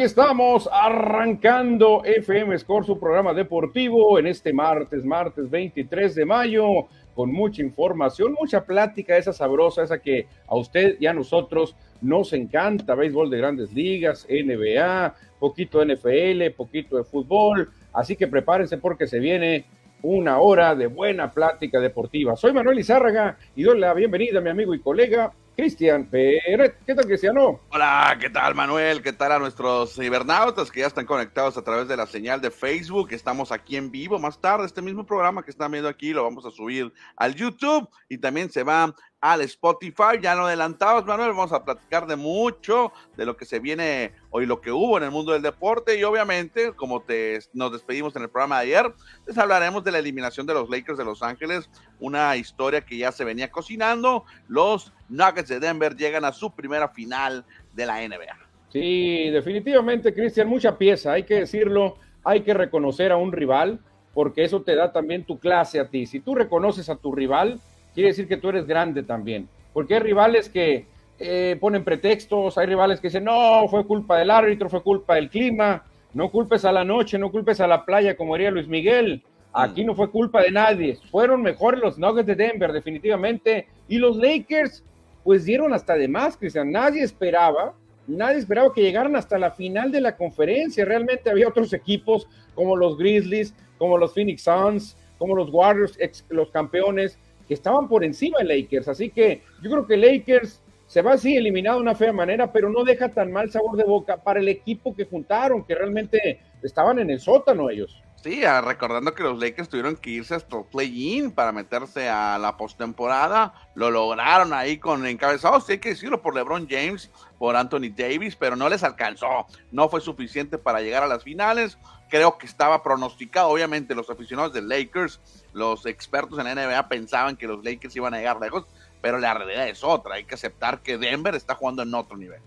Aquí estamos arrancando FM Score, su programa deportivo en este martes, martes 23 de mayo, con mucha información, mucha plática, esa sabrosa, esa que a usted y a nosotros nos encanta, béisbol de grandes ligas, NBA, poquito de NFL, poquito de fútbol, así que prepárense porque se viene una hora de buena plática deportiva. Soy Manuel Izárraga y doy la bienvenida a mi amigo y colega Cristian Pérez. ¿Qué tal, Cristiano? Hola, ¿qué tal, Manuel? ¿Qué tal a nuestros cibernautas que ya están conectados a través de la señal de Facebook? Estamos aquí en vivo. Más tarde, este mismo programa que están viendo aquí lo vamos a subir al YouTube y también se va al Spotify. Ya lo adelantamos, Manuel. Vamos a platicar de mucho de lo que se viene hoy, lo que hubo en el mundo del deporte. Y obviamente, como te, nos despedimos en el programa de ayer, les hablaremos de la eliminación de los Lakers de Los Ángeles. Una historia que ya se venía cocinando. Los Nuggets de Denver llegan a su primera final de la NBA. Sí, definitivamente, Cristian, mucha pieza. Hay que decirlo. Hay que reconocer a un rival porque eso te da también tu clase a ti. Si tú reconoces a tu rival, quiere decir que tú eres grande también. Porque hay rivales que eh, ponen pretextos, hay rivales que dicen, no, fue culpa del árbitro, fue culpa del clima, no culpes a la noche, no culpes a la playa, como diría Luis Miguel. Aquí no fue culpa de nadie. Fueron mejores los Nuggets de Denver, definitivamente. Y los Lakers, pues dieron hasta de más, Cristian. Nadie esperaba, nadie esperaba que llegaran hasta la final de la conferencia. Realmente había otros equipos como los Grizzlies, como los Phoenix Suns, como los Warriors, los campeones, que estaban por encima de Lakers. Así que yo creo que Lakers se va así eliminado de una fea manera, pero no deja tan mal sabor de boca para el equipo que juntaron, que realmente estaban en el sótano ellos. Sí, recordando que los Lakers tuvieron que irse hasta el play-in para meterse a la postemporada. Lo lograron ahí con encabezados, sí hay que decirlo, por LeBron James, por Anthony Davis, pero no les alcanzó. No fue suficiente para llegar a las finales. Creo que estaba pronosticado, obviamente, los aficionados de Lakers los expertos en la NBA pensaban que los Lakers iban a llegar lejos, pero la realidad es otra. Hay que aceptar que Denver está jugando en otro nivel.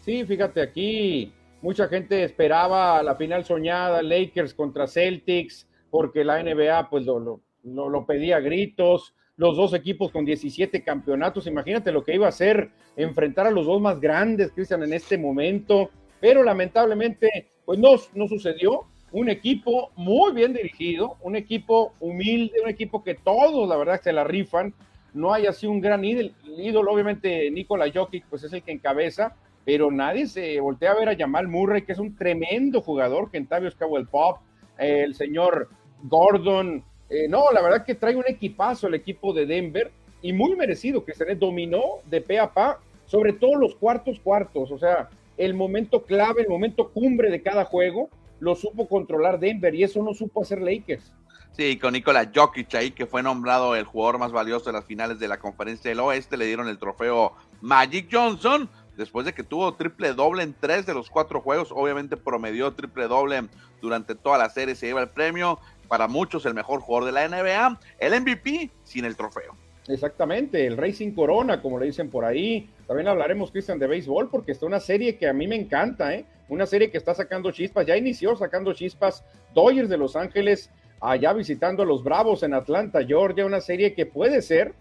Sí, fíjate aquí, mucha gente esperaba la final soñada, Lakers contra Celtics, porque la NBA pues lo, lo, pedía a gritos. Los dos equipos con 17 campeonatos, imagínate lo que iba a ser enfrentar a los dos más grandes, Cristian, en este momento. Pero lamentablemente, pues no, no sucedió un equipo muy bien dirigido, un equipo humilde, un equipo que todos, la verdad, se la rifan. No hay así un gran ídolo, obviamente Nikola Jokic, pues es el que encabeza, pero nadie se voltea a ver a Jamal Murray, que es un tremendo jugador, Kentavio el Pop, el señor Gordon. Eh, no, la verdad que trae un equipazo el equipo de Denver y muy merecido, que se le dominó de pe a pa, sobre todo los cuartos cuartos, o sea, el momento clave, el momento cumbre de cada juego lo supo controlar Denver y eso no supo hacer Lakers. Sí, con Nikola Jokic ahí, que fue nombrado el jugador más valioso de las finales de la conferencia del oeste, le dieron el trofeo Magic Johnson, después de que tuvo triple doble en tres de los cuatro juegos, obviamente promedió triple doble durante toda la serie, se lleva el premio, para muchos el mejor jugador de la NBA, el MVP sin el trofeo. Exactamente, el Racing Corona, como le dicen por ahí. También hablaremos, Cristian, de béisbol, porque está una serie que a mí me encanta, ¿eh? Una serie que está sacando chispas, ya inició sacando chispas. Dodgers de Los Ángeles, allá visitando a los Bravos en Atlanta, Georgia, una serie que puede ser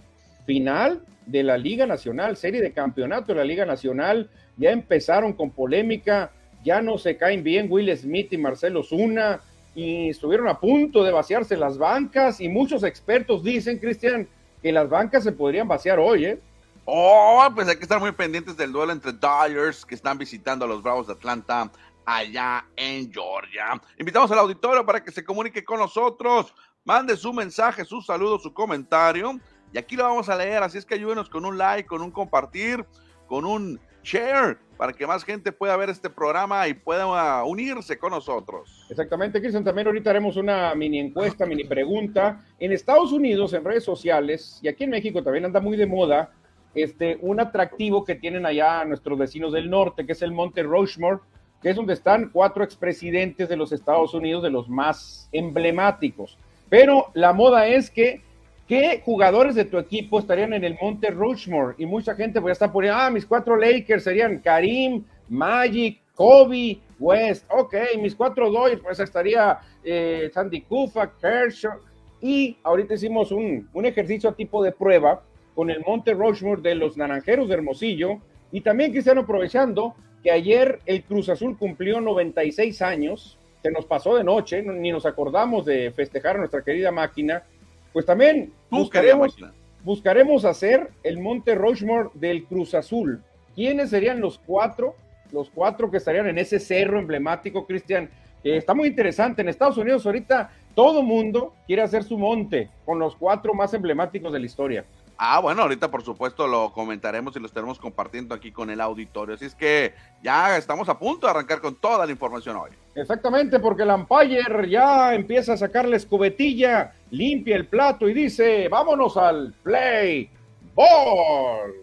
final de la Liga Nacional, serie de campeonato de la Liga Nacional. Ya empezaron con polémica, ya no se caen bien Will Smith y Marcelo Zuna, y estuvieron a punto de vaciarse las bancas, y muchos expertos dicen, Cristian, que las bancas se podrían vaciar hoy, ¿eh? Oh, pues hay que estar muy pendientes del duelo entre Dodgers que están visitando a los Bravos de Atlanta allá en Georgia. Invitamos al auditorio para que se comunique con nosotros, mande su mensaje, su saludo, su comentario y aquí lo vamos a leer, así es que ayúdenos con un like, con un compartir, con un share para que más gente pueda ver este programa y pueda unirse con nosotros. Exactamente, Cristian. También ahorita haremos una mini encuesta, mini pregunta. En Estados Unidos, en redes sociales, y aquí en México también anda muy de moda, este, un atractivo que tienen allá nuestros vecinos del norte, que es el Monte Rushmore, que es donde están cuatro expresidentes de los Estados Unidos, de los más emblemáticos. Pero la moda es que ¿Qué jugadores de tu equipo estarían en el Monte Rushmore? Y mucha gente pues ya está poniendo, ah, mis cuatro Lakers serían Karim, Magic, Kobe, West. Ok, mis cuatro Dodgers, pues estaría eh, Sandy Koufax, Kershaw. Y ahorita hicimos un, un ejercicio tipo de prueba con el Monte Rushmore de los Naranjeros de Hermosillo. Y también, Cristiano, aprovechando, que ayer el Cruz Azul cumplió 96 años, se nos pasó de noche, ni nos acordamos de festejar a nuestra querida máquina, pues también buscaremos, buscaremos hacer el Monte Rushmore del Cruz Azul. ¿Quiénes serían los cuatro? Los cuatro que estarían en ese cerro emblemático, Cristian. está muy interesante. En Estados Unidos ahorita todo mundo quiere hacer su monte con los cuatro más emblemáticos de la historia. Ah, bueno, ahorita por supuesto lo comentaremos y lo estaremos compartiendo aquí con el auditorio. Así es que ya estamos a punto de arrancar con toda la información hoy. Exactamente, porque el umpire ya empieza a sacar la escobetilla, limpia el plato y dice, vámonos al play ball.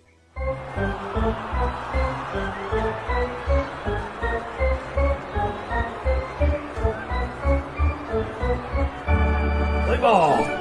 Play ball.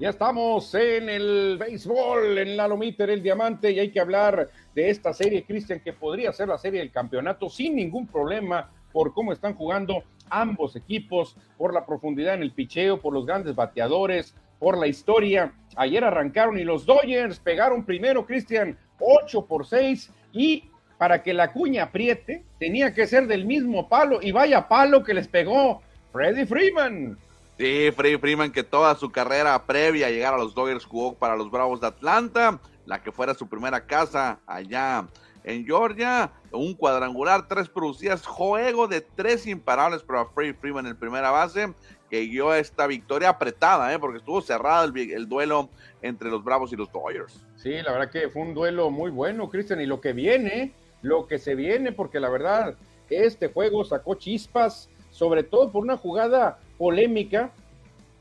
Ya estamos en el béisbol, en la lomita, en el diamante, y hay que hablar de esta serie, Cristian, que podría ser la serie del campeonato sin ningún problema por cómo están jugando ambos equipos, por la profundidad en el picheo, por los grandes bateadores, por la historia. Ayer arrancaron y los Dodgers pegaron primero, Cristian, 8 por 6 y para que la cuña apriete, tenía que ser del mismo palo y vaya palo que les pegó Freddy Freeman. Sí, Freddy Freeman que toda su carrera previa a llegar a los Dodgers jugó para los Bravos de Atlanta, la que fuera su primera casa allá en Georgia, un cuadrangular, tres producidas, juego de tres imparables para Freddy Freeman en primera base, que dio esta victoria apretada, ¿eh? porque estuvo cerrado el, el, duelo entre los Bravos y los Dodgers. Sí, la verdad que fue un duelo muy bueno, Cristian, y lo que viene, lo que se viene, porque la verdad, este juego sacó chispas, sobre todo por una jugada polémica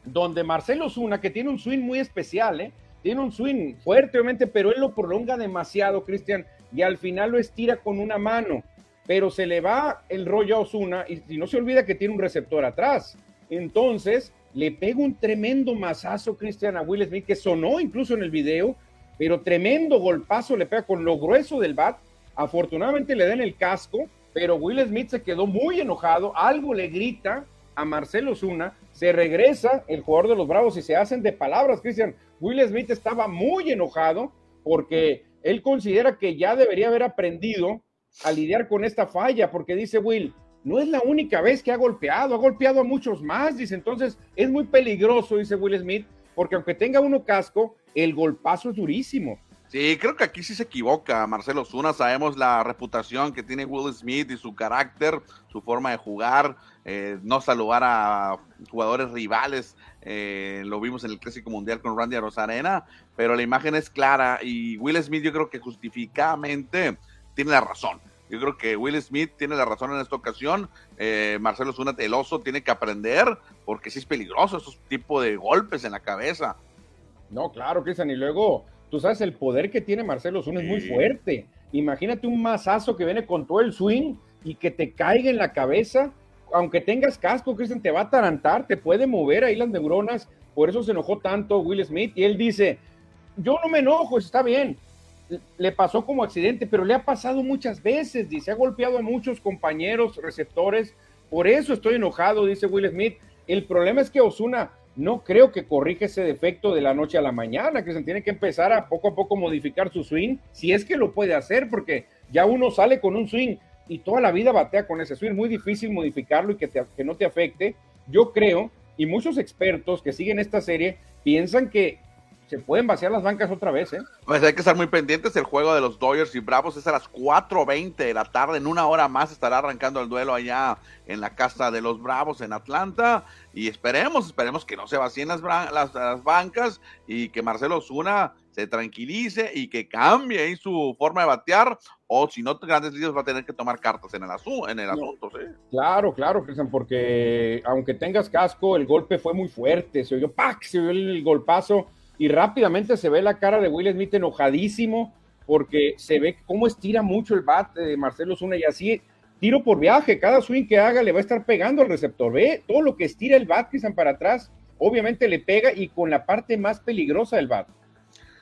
donde Marcelo Zuna, que tiene un swing muy especial, ¿eh? tiene un swing fuerte, obviamente, pero él lo prolonga demasiado, Cristian, y al final lo estira con una mano, pero se le va el rollo a Osuna y, no se olvida que tiene un receptor atrás. Entonces, le pega un tremendo mazazo, Cristian, a Will Smith, que sonó incluso en el video, pero tremendo golpazo le pega con lo grueso del bat. Afortunadamente le dan el casco, pero Will Smith se quedó muy enojado, algo le grita, a Marcelo Zuna, se regresa el jugador de los Bravos y se hacen de palabras, Cristian. Will Smith estaba muy enojado porque él considera que ya debería haber aprendido a lidiar con esta falla, porque dice Will, no es la única vez que ha golpeado, ha golpeado a muchos más, dice, entonces es muy peligroso, dice Will Smith, porque aunque tenga uno casco, el golpazo es durísimo. Sí, creo que aquí sí se equivoca Marcelo Zuna. Sabemos la reputación que tiene Will Smith y su carácter, su forma de jugar, eh, no saludar a jugadores rivales. Eh, lo vimos en el Clásico Mundial con Randy Rosarena, pero la imagen es clara y Will Smith yo creo que justificadamente tiene la razón. Yo creo que Will Smith tiene la razón en esta ocasión. Eh, Marcelo Zuna, el oso, tiene que aprender porque sí es peligroso esos tipos de golpes en la cabeza. No, claro, Cristian. Y luego Tú sabes, el poder que tiene Marcelo Zuna es muy fuerte. Imagínate un mazazo que viene con todo el swing y que te caiga en la cabeza. Aunque tengas casco, Cristian, te va a atarantar, te puede mover ahí las neuronas. Por eso se enojó tanto Will Smith. Y él dice, yo no me enojo, está bien. Le pasó como accidente, pero le ha pasado muchas veces. Dice, ha golpeado a muchos compañeros receptores. Por eso estoy enojado, dice Will Smith. El problema es que Osuna no creo que corrija ese defecto de la noche a la mañana, que se tiene que empezar a poco a poco modificar su swing, si es que lo puede hacer, porque ya uno sale con un swing y toda la vida batea con ese swing, muy difícil modificarlo y que, que no te afecte. Yo creo, y muchos expertos que siguen esta serie piensan que se pueden vaciar las bancas otra vez, ¿eh? Pues hay que estar muy pendientes. El juego de los Dodgers y Bravos es a las 4.20 de la tarde. En una hora más estará arrancando el duelo allá en la casa de los Bravos en Atlanta. Y esperemos, esperemos que no se vacíen las, las, bancas y que Marcelo Zuna se tranquilice y que cambie ahí su forma de batear. O si no, Grandes Ligas va a tener que tomar cartas en el, en el asunto, ¿sí? Claro, claro, Cristian, porque aunque tengas casco, el golpe fue muy fuerte. Se oyó ¡pac! Se oyó el golpazo y rápidamente se ve la cara de Will Smith enojadísimo porque se ve cómo estira mucho el bat de Marcelo Zuna y así tiro por viaje, cada swing que haga le va a estar pegando al receptor, ve todo lo que estira el bat que para atrás, obviamente le pega y con la parte más peligrosa del bat.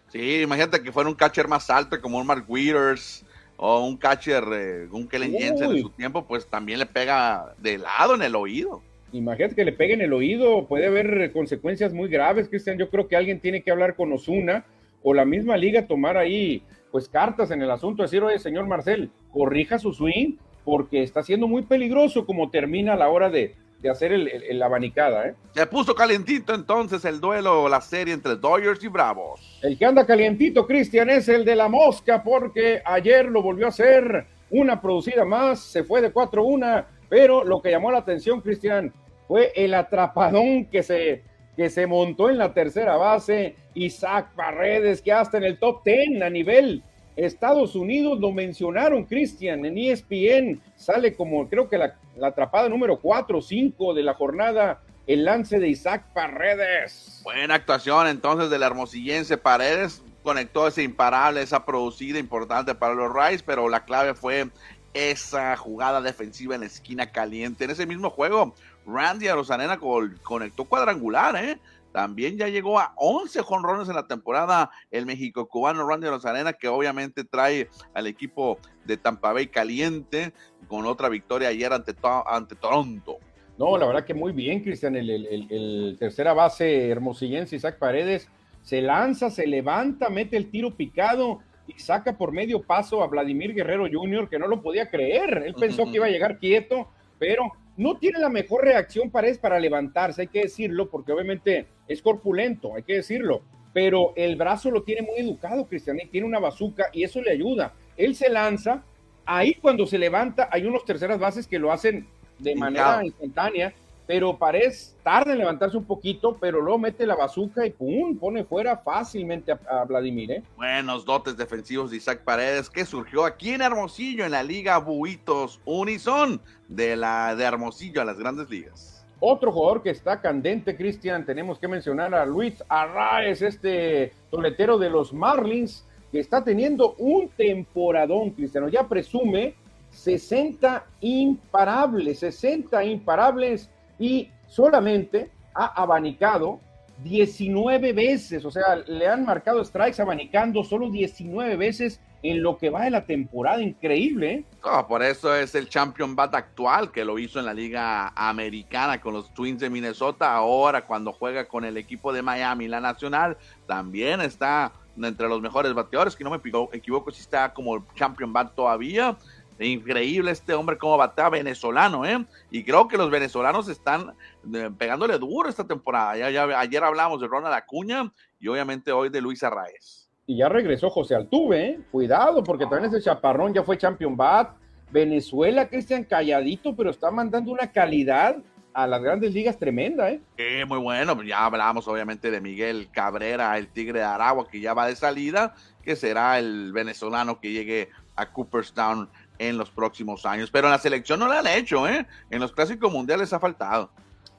Sí, imagínate que fuera un catcher más alto como un Mark Withers o un catcher, eh, un Kellen Jensen en su tiempo, pues también le pega de lado en el oído. Imagínate que le peguen el oído, puede haber consecuencias muy graves, Cristian. Yo creo que alguien tiene que hablar con Osuna o la misma liga tomar ahí pues cartas en el asunto, decir, oye, señor Marcel, corrija su swing porque está siendo muy peligroso como termina a la hora de, de hacer el, el, abanicada. ¿eh? Se puso calientito entonces el duelo, la serie entre Dodgers y Bravos. El que anda calientito, Cristian, es el de la mosca, porque ayer lo volvió a hacer una producida más, se fue de 4-1, pero lo que llamó la atención, Cristian, fue el atrapadón que se, que se montó en la tercera base, Isaac Paredes, que hasta en el top 10 a nivel Estados Unidos lo mencionaron, Cristian, en ESPN sale como creo que la, atrapada número 4 o 5 de la jornada, el lance de Isaac Paredes. Buena actuación entonces del hermosillense Paredes, conectó ese imparable, esa producida importante para los Rays, pero la clave fue esa jugada defensiva en la esquina caliente. En ese mismo juego, Randy Arosanena conectó cuadrangular, ¿eh? También ya llegó a 11 jonrones en la temporada el México cubano Randy Rosarena, que obviamente trae al equipo de Tampa Bay caliente con otra victoria ayer ante, ante Toronto. No, la verdad que muy bien, Cristian. El, el, tercera base hermosillense, Isaac Paredes, se lanza, se levanta, mete el tiro picado y saca por medio paso a Vladimir Guerrero Jr., que no lo podía creer. Él pensó que iba a llegar quieto, pero no tiene la mejor reacción Paredes para levantarse, hay que decirlo, porque obviamente es corpulento, hay que decirlo, pero el brazo lo tiene muy educado, Cristian, tiene una bazuca y eso le ayuda. Él se lanza, ahí cuando se levanta hay unos terceras bases que lo hacen de manera instantánea pero Paredes tarda en levantarse un poquito, pero luego mete la bazuca y pum, pone fuera fácilmente a, Vladimir. ¿eh? Buenos dotes defensivos de Isaac Paredes, que surgió aquí en Hermosillo, en la Liga Buitos Unison, de la de Hermosillo a las grandes ligas. Otro jugador que está candente, Cristian, tenemos que mencionar a Luis Arraez, este toletero de los Marlins, que está teniendo un temporadón, Cristiano. Ya presume 60 imparables, 60 imparables y solamente ha abanicado 19 veces, o sea, le han marcado strikes abanicando solo 19 veces en lo que va de la temporada, increíble. ¿eh? por eso es el champion bat actual que lo hizo en la liga americana con los Twins de Minnesota, ahora cuando juega con el equipo de Miami, la nacional, también está entre los mejores bateadores, que no me equivoco si está como champion bat todavía, Increíble este hombre como batea venezolano, ¿eh? Y creo que los venezolanos están eh, pegándole duro esta temporada. Ya, ya, ayer hablamos de Ronald Acuña y obviamente hoy de Luis Arraez. Y ya regresó José Altuve, ¿eh? Cuidado, porque también ese chaparrón ya fue Champion Bat. Venezuela, Cristian, calladito, pero está mandando una calidad a las grandes ligas tremenda, ¿eh? muy bueno. Ya hablamos obviamente de Miguel Cabrera, el Tigre de Aragua, que ya va de salida, que será el venezolano que llegue a Cooperstown en los próximos años. Pero en la selección no la han hecho, ¿eh? En los clásicos mundiales ha faltado.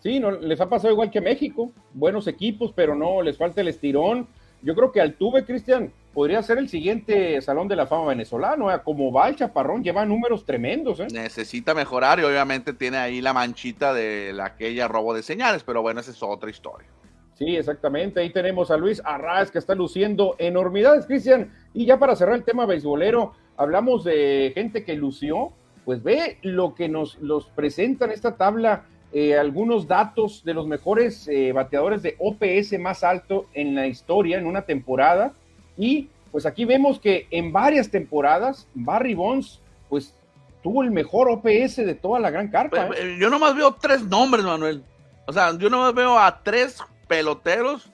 Sí, no, les ha pasado igual que México. Buenos equipos, pero no, les falta el estirón. Yo creo que Altuve, Cristian, podría ser el siguiente Salón de la Fama venezolano. ¿eh? Como va el chaparrón, lleva números tremendos. ¿eh? Necesita mejorar y obviamente tiene ahí la manchita de la, aquella robo de señales, pero bueno, esa es otra historia. Sí, exactamente. Ahí tenemos a Luis Arraez que está luciendo enormidades, Cristian. Y ya para cerrar el tema beisbolero, hablamos de gente que lució, pues ve lo que nos los presentan esta tabla, eh, algunos datos de los mejores eh, bateadores de OPS más alto en la historia en una temporada. Y pues aquí vemos que en varias temporadas Barry Bonds pues tuvo el mejor OPS de toda la gran carpa. ¿eh? Yo nomás veo tres nombres, Manuel. O sea, yo nomás veo a tres peloteros,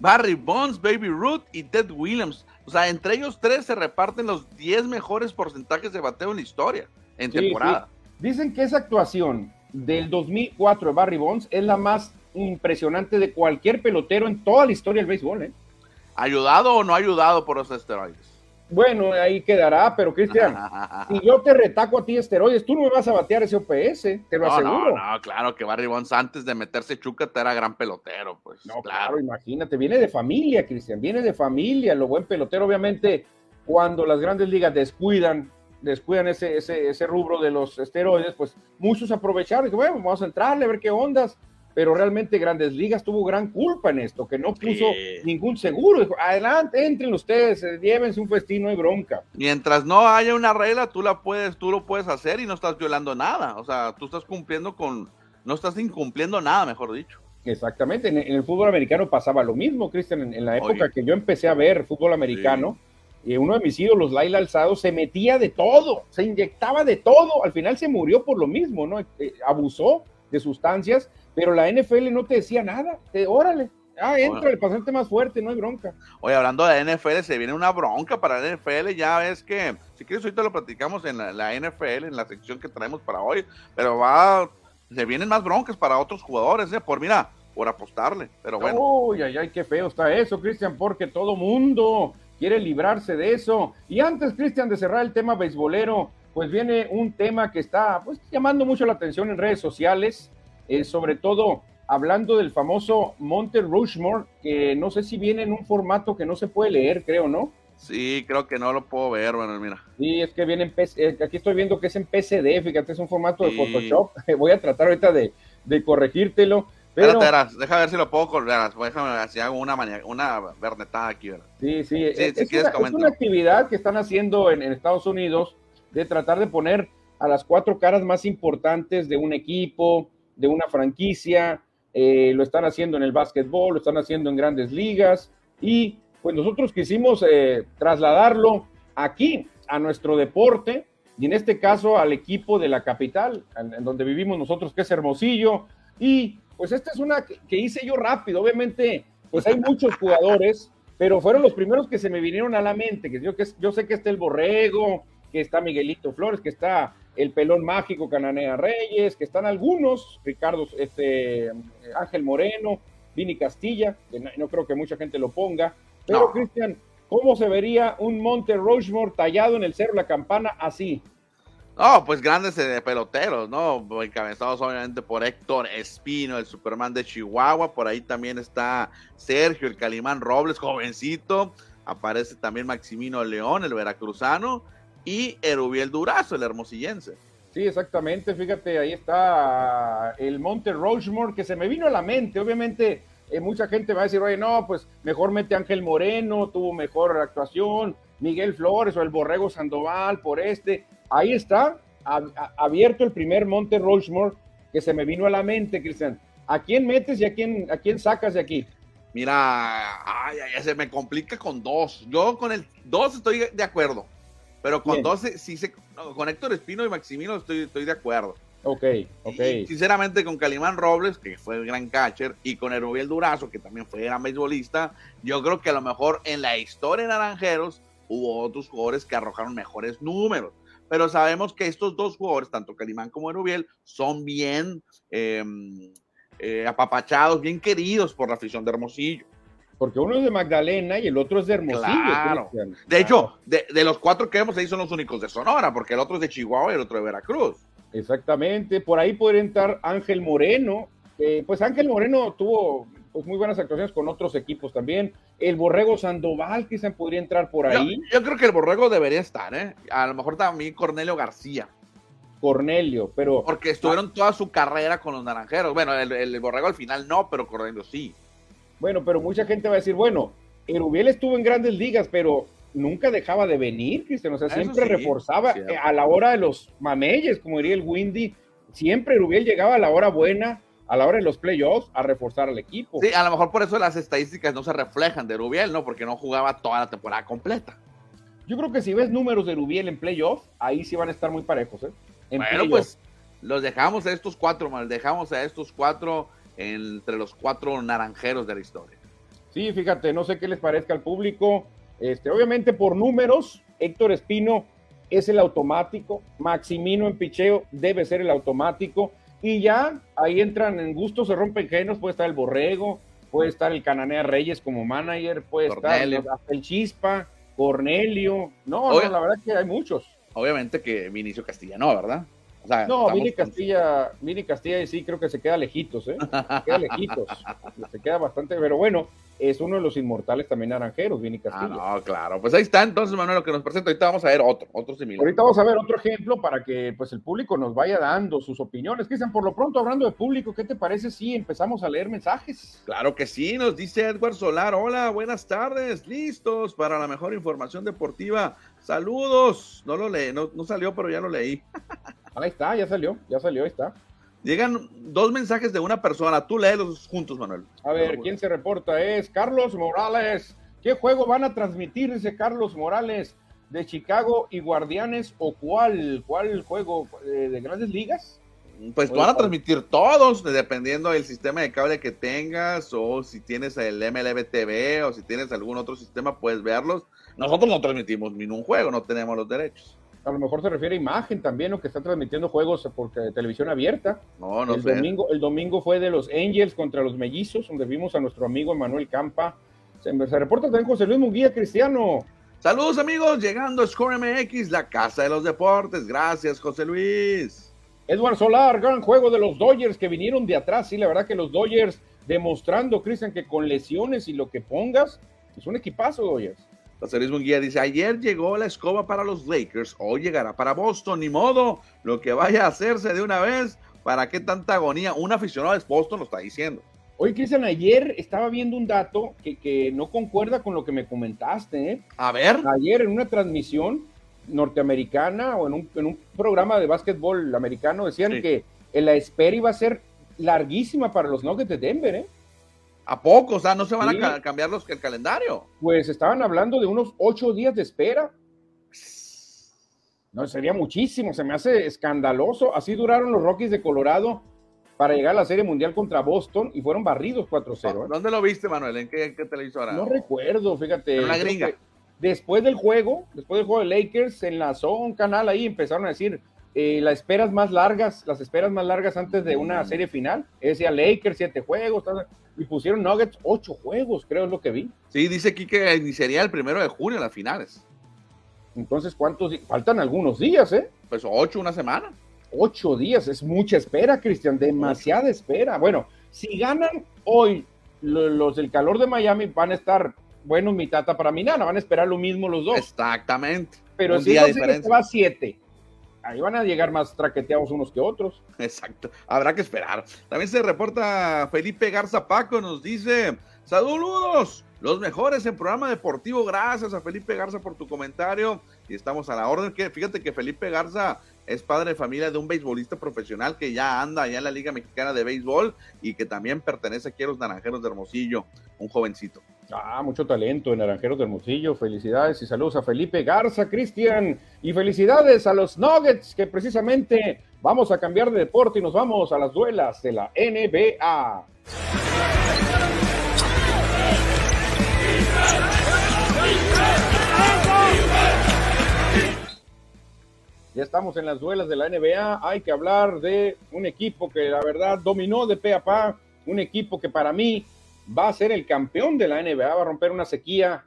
Barry Bonds, Baby Ruth y Ted Williams. O sea, entre ellos tres se reparten los 10 mejores porcentajes de bateo en la historia, en temporada. Dicen que esa actuación del 2004 de Barry Bonds es la más impresionante de cualquier pelotero en toda la historia del béisbol. ¿eh? ¿Ayudado o no ayudado por los esteroides? Bueno, ahí quedará, pero Cristian, si yo te retaco a ti esteroides, tú no me vas a batear ese OPS, te lo aseguro. No, no, claro que Barry Bonds antes de meterse Chúcata era gran pelotero, pues. No, claro. imagínate, viene de familia, Cristian, viene de familia, lo buen pelotero, obviamente, cuando las grandes ligas descuidan, descuidan ese, ese, ese rubro de los esteroides, pues muchos aprovecharon y bueno, vamos a entrarle a ver qué ondas pero realmente Grandes Ligas tuvo gran culpa en esto, que no puso ningún seguro. Dijo, adelante, entren ustedes, eh, llévense un festín, no hay bronca. Mientras no haya una regla, tú la puedes, tú lo puedes hacer y no estás violando nada. O sea, tú estás cumpliendo con, no estás incumpliendo nada, mejor dicho. Exactamente, en, el fútbol americano pasaba lo mismo, Cristian, en, la época que yo empecé a ver fútbol americano, y uno de mis ídolos, Laila Alzado, se metía de todo, se inyectaba de todo, al final se murió por lo mismo, ¿no? Eh, abusó de sustancias, pero la NFL no te decía nada, órale, ah, entra, el paciente más fuerte, no hay bronca. Oye, hablando de NFL, se viene una bronca para la NFL, ya ves que, si quieres ahorita lo platicamos en la, NFL, en la sección que traemos para hoy, pero va, se vienen más broncas para otros jugadores, ¿eh? Por mira, por apostarle, pero bueno. Uy, ay, ay, qué feo está eso, Cristian, porque todo mundo quiere librarse de eso. Y antes, Cristian, de cerrar el tema beisbolero, pues viene un tema que está pues, llamando mucho la atención en redes sociales, eh, sobre todo hablando del famoso Monte Rushmore, que no sé si viene en un formato que no se puede leer, creo, ¿no? Sí, creo que no lo puedo ver, bueno, mira. Sí, es que viene en PC, eh, aquí estoy viendo que es en PCD, fíjate, es un formato de Photoshop. Voy a tratar ahorita de, de corregírtelo. Pero, Espérate, deja ver si lo puedo. Déjame ver si hago una, una vernetada aquí. ¿verdad? Sí, sí. es, una, actividad que están haciendo en, Estados Unidos de tratar de poner a las cuatro caras más importantes de un equipo, de una franquicia. Eh, lo están haciendo en el básquetbol, lo están haciendo en grandes ligas. Y pues nosotros quisimos eh, trasladarlo aquí, a nuestro deporte, y en este caso al equipo de la capital, en donde vivimos nosotros, que es Hermosillo. Y pues esta es una que, hice yo rápido. Obviamente, pues hay muchos jugadores, pero fueron los primeros que se me vinieron a la mente. Que yo, que yo sé que está el Borrego, que está Miguelito Flores, que está el Pelón Mágico Cananea Reyes, que están algunos, Ricardo, este, Ángel Moreno, Vini Castilla, que no, creo que mucha gente lo ponga. Pero, Cristian, ¿cómo se vería un Monte Rochemore tallado en el Cerro La Campana así? No, pues grandes eh, peloteros, ¿no? Encabezados obviamente por Héctor Espino, el Superman de Chihuahua. Por ahí también está Sergio, el Calimán Robles, jovencito. Aparece también Maximino León, el veracruzano. Y Erubiel Durazo, el hermosillense. Sí, exactamente. Fíjate, ahí está el Monte Rochemore, que se me vino a la mente. Obviamente, eh, mucha gente va a decir, oye, no, pues mejor mete Ángel Moreno, tuvo mejor actuación. Miguel Flores o el Borrego Sandoval por este ahí está, abierto el primer Monte Rochemore que se me vino a la mente, Cristian. ¿A quién metes y a quién, a quién sacas de aquí? Mira, ay, se me complica con dos. Yo con el dos estoy de acuerdo, pero con dos, sí, se, con Héctor Espino y Maximino estoy, estoy de acuerdo. Ok, ok. sinceramente, con Calimán Robles, que fue el gran catcher, y con Erubiel Durazo, que también fue gran beisbolista, yo creo que a lo mejor en la historia de Naranjeros hubo otros jugadores que arrojaron mejores números pero sabemos que estos dos jugadores, tanto Calimán como Erubiel, son bien em, eh, apapachados, bien queridos por la afición de Hermosillo. Porque uno es de Magdalena y el otro es de Hermosillo. Claro. De hecho, de, los cuatro que vemos ahí son los únicos de Sonora, porque el otro es de Chihuahua y el otro de Veracruz. Exactamente. Por ahí podría entrar Ángel Moreno. pues Ángel Moreno tuvo pues muy buenas actuaciones con otros equipos también. El Borrego Sandoval quizá podría entrar por ahí. Yo, creo que el Borrego debería estar, ¿eh? A lo mejor también Cornelio García. Cornelio, pero... Porque estuvieron toda su carrera con los Naranjeros. Bueno, el, Borrego al final no, pero Cornelio sí. Bueno, pero mucha gente va a decir, bueno, Erubiel estuvo en grandes ligas, pero nunca dejaba de venir, Cristian. O sea, siempre reforzaba a la hora de los mameyes, como diría el Windy. Siempre Erubiel llegaba a la hora buena, a la hora de los playoffs a reforzar al equipo. Sí, a lo mejor por eso las estadísticas no se reflejan de Rubiel, ¿no? Porque no jugaba toda la temporada completa. Yo creo que si ves números de Rubiel en playoffs, ahí sí van a estar muy parejos, ¿eh? bueno, pues los dejamos a estos cuatro, mal, dejamos a estos cuatro entre los cuatro naranjeros de la historia. Sí, fíjate, no sé qué les parezca al público. Este, obviamente por números, Héctor Espino es el automático, Maximino en picheo debe ser el automático y ya ahí entran en gusto, se rompen genos, puede estar el Borrego, puede estar el Cananea Reyes como manager, puede estar el Chispa, Cornelio, no, no, la verdad que hay muchos. Obviamente que Vinicio Castilla no, Vini Castilla, Vini Castilla sí creo que se queda lejitos, ¿eh? Se queda lejitos, se queda bastante, pero bueno, es uno de los inmortales también naranjeros, Vini Castillo. Ah, no, claro. Pues ahí está entonces, Manuel, lo que nos presenta. Ahorita vamos a ver otro, otro similar. Ahorita vamos a ver otro ejemplo para que pues el público nos vaya dando sus opiniones. Cristian, por lo pronto, hablando de público, ¿qué te parece si empezamos a leer mensajes? Claro que sí, nos dice Edward Solar. Hola, buenas tardes, listos para la mejor información deportiva. Saludos. No lo leí, no, no salió, pero ya lo leí. Ahí está, ya salió, ya salió, ahí está. Llegan dos mensajes de una persona. Tú léelos juntos, Manuel. A ver, ¿quién se reporta? Es Carlos Morales. ¿Qué juego van a transmitir? Dice Carlos Morales de Chicago y Guardianes o cuál, cuál juego eh, de grandes ligas? Pues van a transmitir todos, dependiendo del sistema de cable que tengas, o si tienes el MLB TV, o si tienes algún otro sistema, puedes verlos. Nosotros no transmitimos ningún juego, no tenemos los derechos. A lo mejor se refiere a imagen también, o que están transmitiendo juegos por televisión abierta. No, no el sé. Domingo, el domingo fue de los Angels contra los Mellizos, donde vimos a nuestro amigo Emanuel Campa. Se, se reporta también José Luis Munguía Cristiano. Saludos amigos, llegando a Score MX, la casa de los deportes. Gracias, José Luis. Edward Solar, gran juego de los Dodgers que vinieron de atrás. Sí, la verdad que los Dodgers demostrando, Cristian, que con lesiones y lo que pongas, es un equipazo, Dodgers. José Luis Munguía dice, ayer llegó la escoba para los Lakers, hoy llegará para Boston, ni modo, lo que vaya a hacerse de una vez, ¿para qué tanta agonía? Un aficionado de Boston lo está diciendo. Oye, Cristian, ayer estaba viendo un dato que, que, no concuerda con lo que me comentaste. ¿eh? A ver. Ayer en una transmisión norteamericana o en un, en un programa de básquetbol americano decían sí. que la espera iba a ser larguísima para los Nuggets de Denver. ¿eh? ¿A poco? O sea, ¿no se van sí. a cambiar los, el calendario? Pues estaban hablando de unos ocho días de espera. No, sería muchísimo, se me hace escandaloso. Así duraron los Rockies de Colorado para llegar a la Serie Mundial contra Boston y fueron barridos 4-0. ¿eh? ¿Dónde lo viste, Manuel? ¿En qué, qué televisora? No recuerdo, fíjate. En una gringa. Después del juego, después del juego de Lakers, se enlazó un canal ahí, empezaron a decir eh, las esperas más largas, las esperas más largas antes de una serie final. Decía Lakers, siete juegos, y pusieron Nuggets, ocho juegos, creo es lo que vi. Sí, dice aquí que iniciaría el primero de junio las finales. Entonces, ¿cuántos? Faltan algunos días, ¿eh? Pues ocho, una semana. Ocho días, es mucha espera, Cristian, demasiada espera. Bueno, si ganan hoy los del calor de Miami, van a estar buenos mi tata para mi nana, van a esperar lo mismo los dos. Exactamente. Pero Un si no se va a siete, ahí van a llegar más traqueteados unos que otros. Exacto, habrá que esperar. También se reporta Felipe Garza Paco, nos dice, saludos, los mejores en programa deportivo, gracias a Felipe Garza por tu comentario y estamos a la orden. Que, fíjate que Felipe Garza es padre de familia de un beisbolista profesional que ya anda allá en la Liga Mexicana de Béisbol y que también pertenece aquí a los Naranjeros de Hermosillo, un jovencito. Ah, mucho talento en Naranjeros de Hermosillo. Felicidades y saludos a Felipe Garza, Cristian. Y felicidades a los Nuggets, que precisamente vamos a cambiar de deporte y nos vamos a las duelas de la NBA. Ya estamos en las duelas de la NBA. Hay que hablar de un equipo que la verdad dominó de pe a pa. Un equipo que para mí va a ser el campeón de la NBA, va a romper una sequía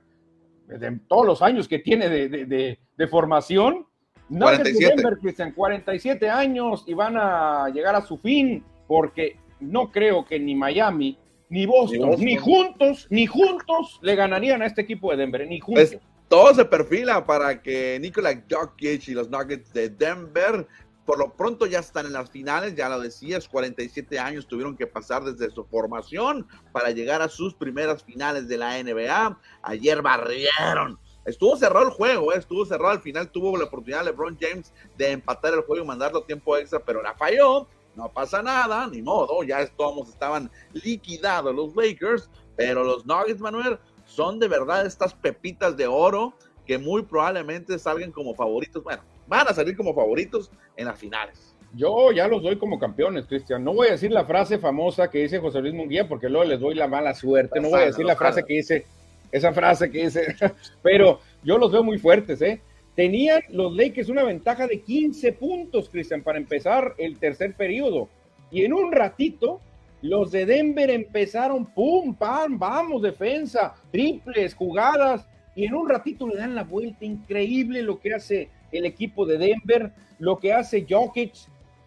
de todos los años que tiene de, de, de, de formación. 47. Denver, Christian, 47 años y van a llegar a su fin porque no creo que ni Miami, ni Boston, ni, Boston. ni juntos, ni juntos le ganarían a este equipo de Denver, ni juntos. Es, todo se perfila para que Nikola Jokic y los Nuggets de Denver por lo pronto ya están en las finales, ya lo decías, 47 años tuvieron que pasar desde su formación para llegar a sus primeras finales de la NBA. Ayer barrieron. Estuvo cerrado el juego, ¿eh? estuvo cerrado al final, tuvo la oportunidad LeBron James de empatar el juego y mandarlo tiempo extra, pero la falló. No pasa nada, ni modo, ya todos estaban liquidados los Lakers, pero los Nuggets, Manuel, son de verdad estas pepitas de oro que muy probablemente salgan como favoritos. Bueno, van a salir como favoritos en las finales. Yo ya los doy como campeones, Cristian. No voy a decir la frase famosa que dice José Luis Munguía porque luego les doy la mala suerte. No voy a decir la frase que dice, esa frase que dice, pero yo los veo muy fuertes, ¿eh? Tenían los Lakers una ventaja de 15 puntos, Cristian, para empezar el tercer periodo. Y en un ratito, los de Denver empezaron, pum, pam, vamos, defensa, triples, jugadas, y en un ratito le dan la vuelta. Increíble lo que hace el equipo de Denver, lo que hace Jokic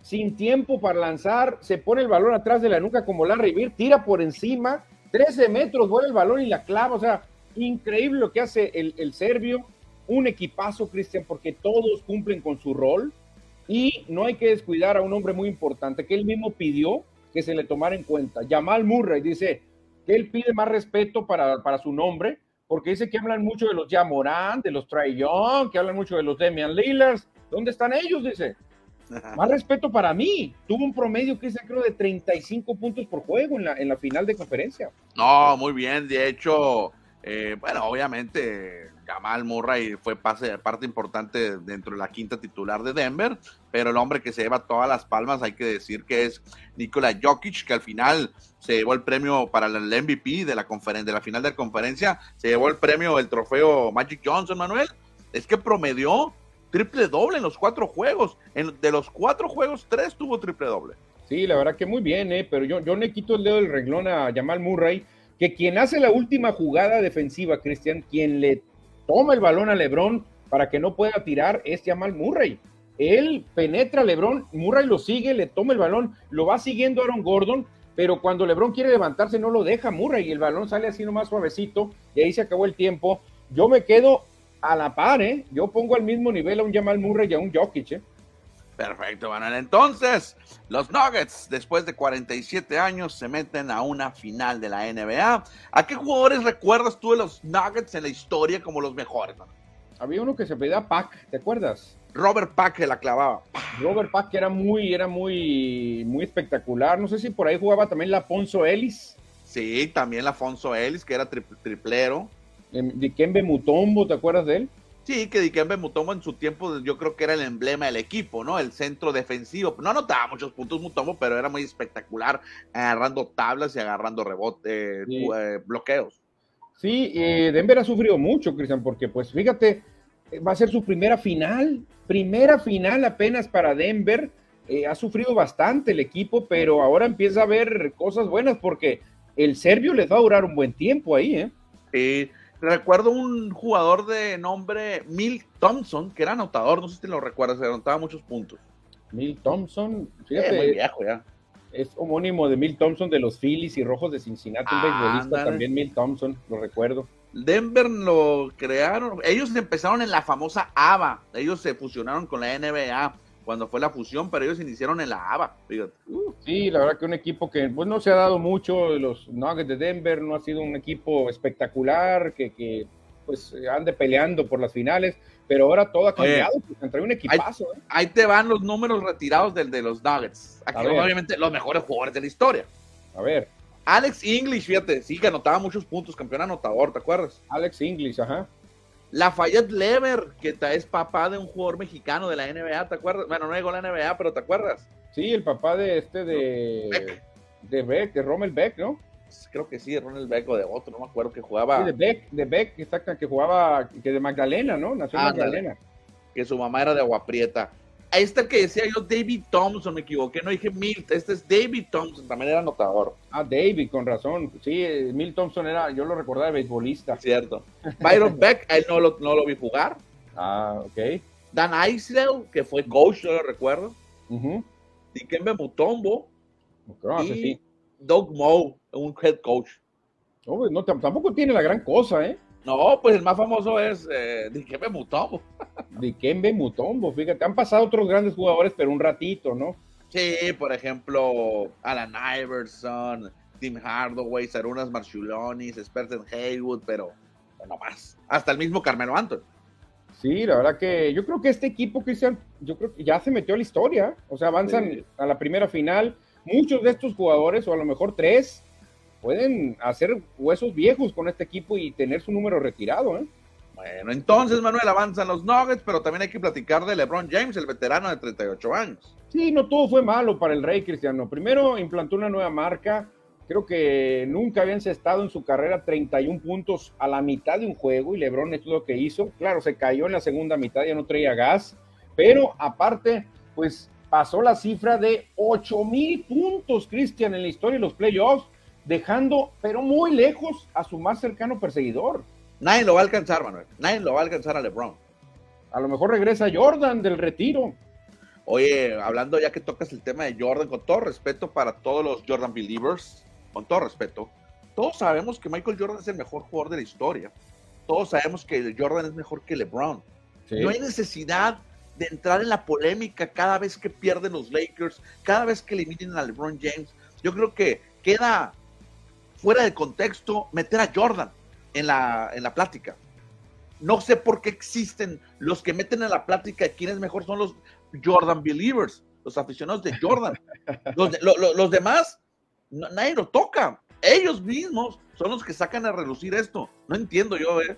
sin tiempo para lanzar, se pone el balón atrás de la nuca como Larry Bird, tira por encima, 13 metros, vuela el balón y la clava, o sea, increíble lo que hace el, el serbio, un equipazo, Cristian, porque todos cumplen con su rol y no hay que descuidar a un hombre muy importante que él mismo pidió que se le tomara en cuenta. Jamal Murray dice que él pide más respeto para, para su nombre, porque dice que hablan mucho de los Jamoran, de los Trae Young, que hablan mucho de los Demian Lillard. ¿Dónde están ellos? Dice. Más respeto para mí. Tuvo un promedio, que creo, de 35 puntos por juego en la, en la final de conferencia. No, muy bien. De hecho, Eh, bueno, obviamente Jamal Murray fue parte importante dentro de la quinta titular de Denver, pero el hombre que se lleva todas las palmas hay que decir que es Nikola Jokic, que al final se llevó el premio para el MVP de la, de la final de la conferencia, se llevó el premio, el trofeo Magic Johnson, Manuel. Es que promedió triple doble en los cuatro juegos. De los cuatro juegos, tres tuvo triple doble. Sí, la verdad que muy bien, ¿eh? pero yo, yo le quito el dedo del renglón a Jamal Murray, que quien hace la última jugada defensiva, Cristian, quien le toma el balón a Lebron para que no pueda tirar, es Jamal Murray. Él penetra a Lebron, Murray lo sigue, le toma el balón, lo va siguiendo Aaron Gordon, pero cuando Lebron quiere levantarse no lo deja Murray y el balón sale así nomás suavecito y ahí se acabó el tiempo. Yo me quedo a la par, ¿eh? Yo pongo al mismo nivel a un Jamal Murray y a un Jokic, ¿eh? Perfecto, Manuel. Entonces, los Nuggets, después de 47 años, se meten a una final de la NBA. ¿A qué jugadores recuerdas tú de los Nuggets en la historia como los mejores? Había uno que se pedía Pack, ¿te acuerdas? Robert Pack que la clavaba. Robert Pack que era muy, era muy, muy espectacular. No sé si por ahí jugaba también la Afonso Ellis. Sí, también la Afonso Ellis, que era triplero. Dikembe Mutombo, ¿te acuerdas de él? Sí, que Dikembe Mutombo en su tiempo yo creo que era el emblema del equipo, ¿no? El centro defensivo. No anotaba muchos puntos Mutombo, pero era muy espectacular, agarrando tablas y agarrando rebote, eh, bloqueos. Sí, eh, Denver ha sufrido mucho, Cristian, porque pues fíjate, va a ser su primera final, primera final apenas para Denver. Eh, ha sufrido bastante el equipo, pero ahora empieza a ver cosas buenas porque el serbio les va a durar un buen tiempo ahí, ¿eh? Sí Recuerdo un jugador de nombre Mil Thompson, que era anotador, no sé si lo recuerdas, se anotaba muchos puntos. Mil Thompson, fíjate. muy viejo ya. Es homónimo de Mil Thompson de los Phillies y Rojos de Cincinnati, un beisbolista también Mil Thompson, lo recuerdo. Denver lo crearon, ellos empezaron en la famosa ABA, ellos se fusionaron con la NBA cuando fue la fusión, pero ellos iniciaron en la ABA. Uh. Sí, la verdad que un equipo que pues, no se ha dado mucho, los Nuggets de Denver no ha sido un equipo espectacular, que, que pues ande peleando por las finales, pero ahora todo ha cambiado, pues, un equipazo. Ahí, ¿eh? ahí, te van los números retirados del de los Nuggets. Aquí obviamente los mejores jugadores de la historia. A ver. Alex English, fíjate, sí que anotaba muchos puntos, campeón anotador, ¿te acuerdas? Alex English, ajá. Lafayette Lever, que es papá de un jugador mexicano de la NBA, ¿te acuerdas? Bueno, no llegó a la NBA, pero ¿te acuerdas? Sí, el papá de este de Beck. de Beck, de Rommel Beck, ¿no? Creo que sí, de Ronald Beck o de otro, no me acuerdo que jugaba. Sí, de Beck, de Beck, exacto, que jugaba, que de Magdalena, ¿no? Nació en Magdalena. Que su mamá era de Aguaprieta. Ahí está el que decía yo, David Thompson, me equivoqué, no dije Milt, este es David Thompson, también era anotador. Ah, David, con razón. Sí, Milt Thompson era, yo lo recordaba de beisbolista. Cierto. Byron Beck, él no lo, no lo vi jugar. Ah, ok. Dan Eisel, que fue coach, yo lo recuerdo. Uh Dikembe Mutombo. y sí. Doug Moe, un head coach. No, no, tampoco tiene la gran cosa, ¿eh? No, pues el más famoso es eh, Dikembe Mutombo. Dikembe Mutombo, fíjate, han pasado otros grandes jugadores, pero un ratito, ¿no? Sí, por ejemplo, Alan Iverson, Tim Hardaway, Sarunas Marchulonis, Spencer Haywood, pero no más. Hasta el mismo Carmelo Anthony. Sí, la verdad que yo creo que este equipo, Cristian, yo creo que ya se metió a la historia. O sea, avanzan a la primera final. Muchos de estos jugadores, o a lo mejor tres, pueden hacer huesos viejos con este equipo y tener su número retirado. ¿eh? Bueno, entonces, Manuel, avanzan los Nuggets, pero también hay que platicar de LeBron James, el veterano de 38 años. Sí, no todo fue malo para el Rey Cristiano. Primero implantó una nueva marca. Creo que nunca habían estado en su carrera 31 puntos a la mitad de un juego y LeBron es lo que hizo. Claro, se cayó en la segunda mitad, ya no traía gas, pero aparte, pues pasó la cifra de 8 mil puntos, Cristian, en la historia de los playoffs dejando, pero muy lejos, a su más cercano perseguidor. Nadie lo va a alcanzar, Manuel. Nadie lo va a alcanzar a LeBron. A lo mejor regresa Jordan del retiro. Oye, hablando ya que tocas el tema de Jordan, con todo respeto para todos los Jordan Believers, con todo respeto, todos sabemos que Michael Jordan es el mejor jugador de la historia. Todos sabemos que Jordan es mejor que LeBron. No hay necesidad de entrar en la polémica cada vez que pierden los Lakers, cada vez que eliminen a LeBron James. Yo creo que queda fuera de contexto meter a Jordan en la, en la plática. No sé por qué existen los que meten en la plática quién es mejor, son los Jordan Believers, los aficionados de Jordan. Los, los, demás, nadie lo toca. ellos mismos son los que sacan a relucir esto. No entiendo yo, ¿eh?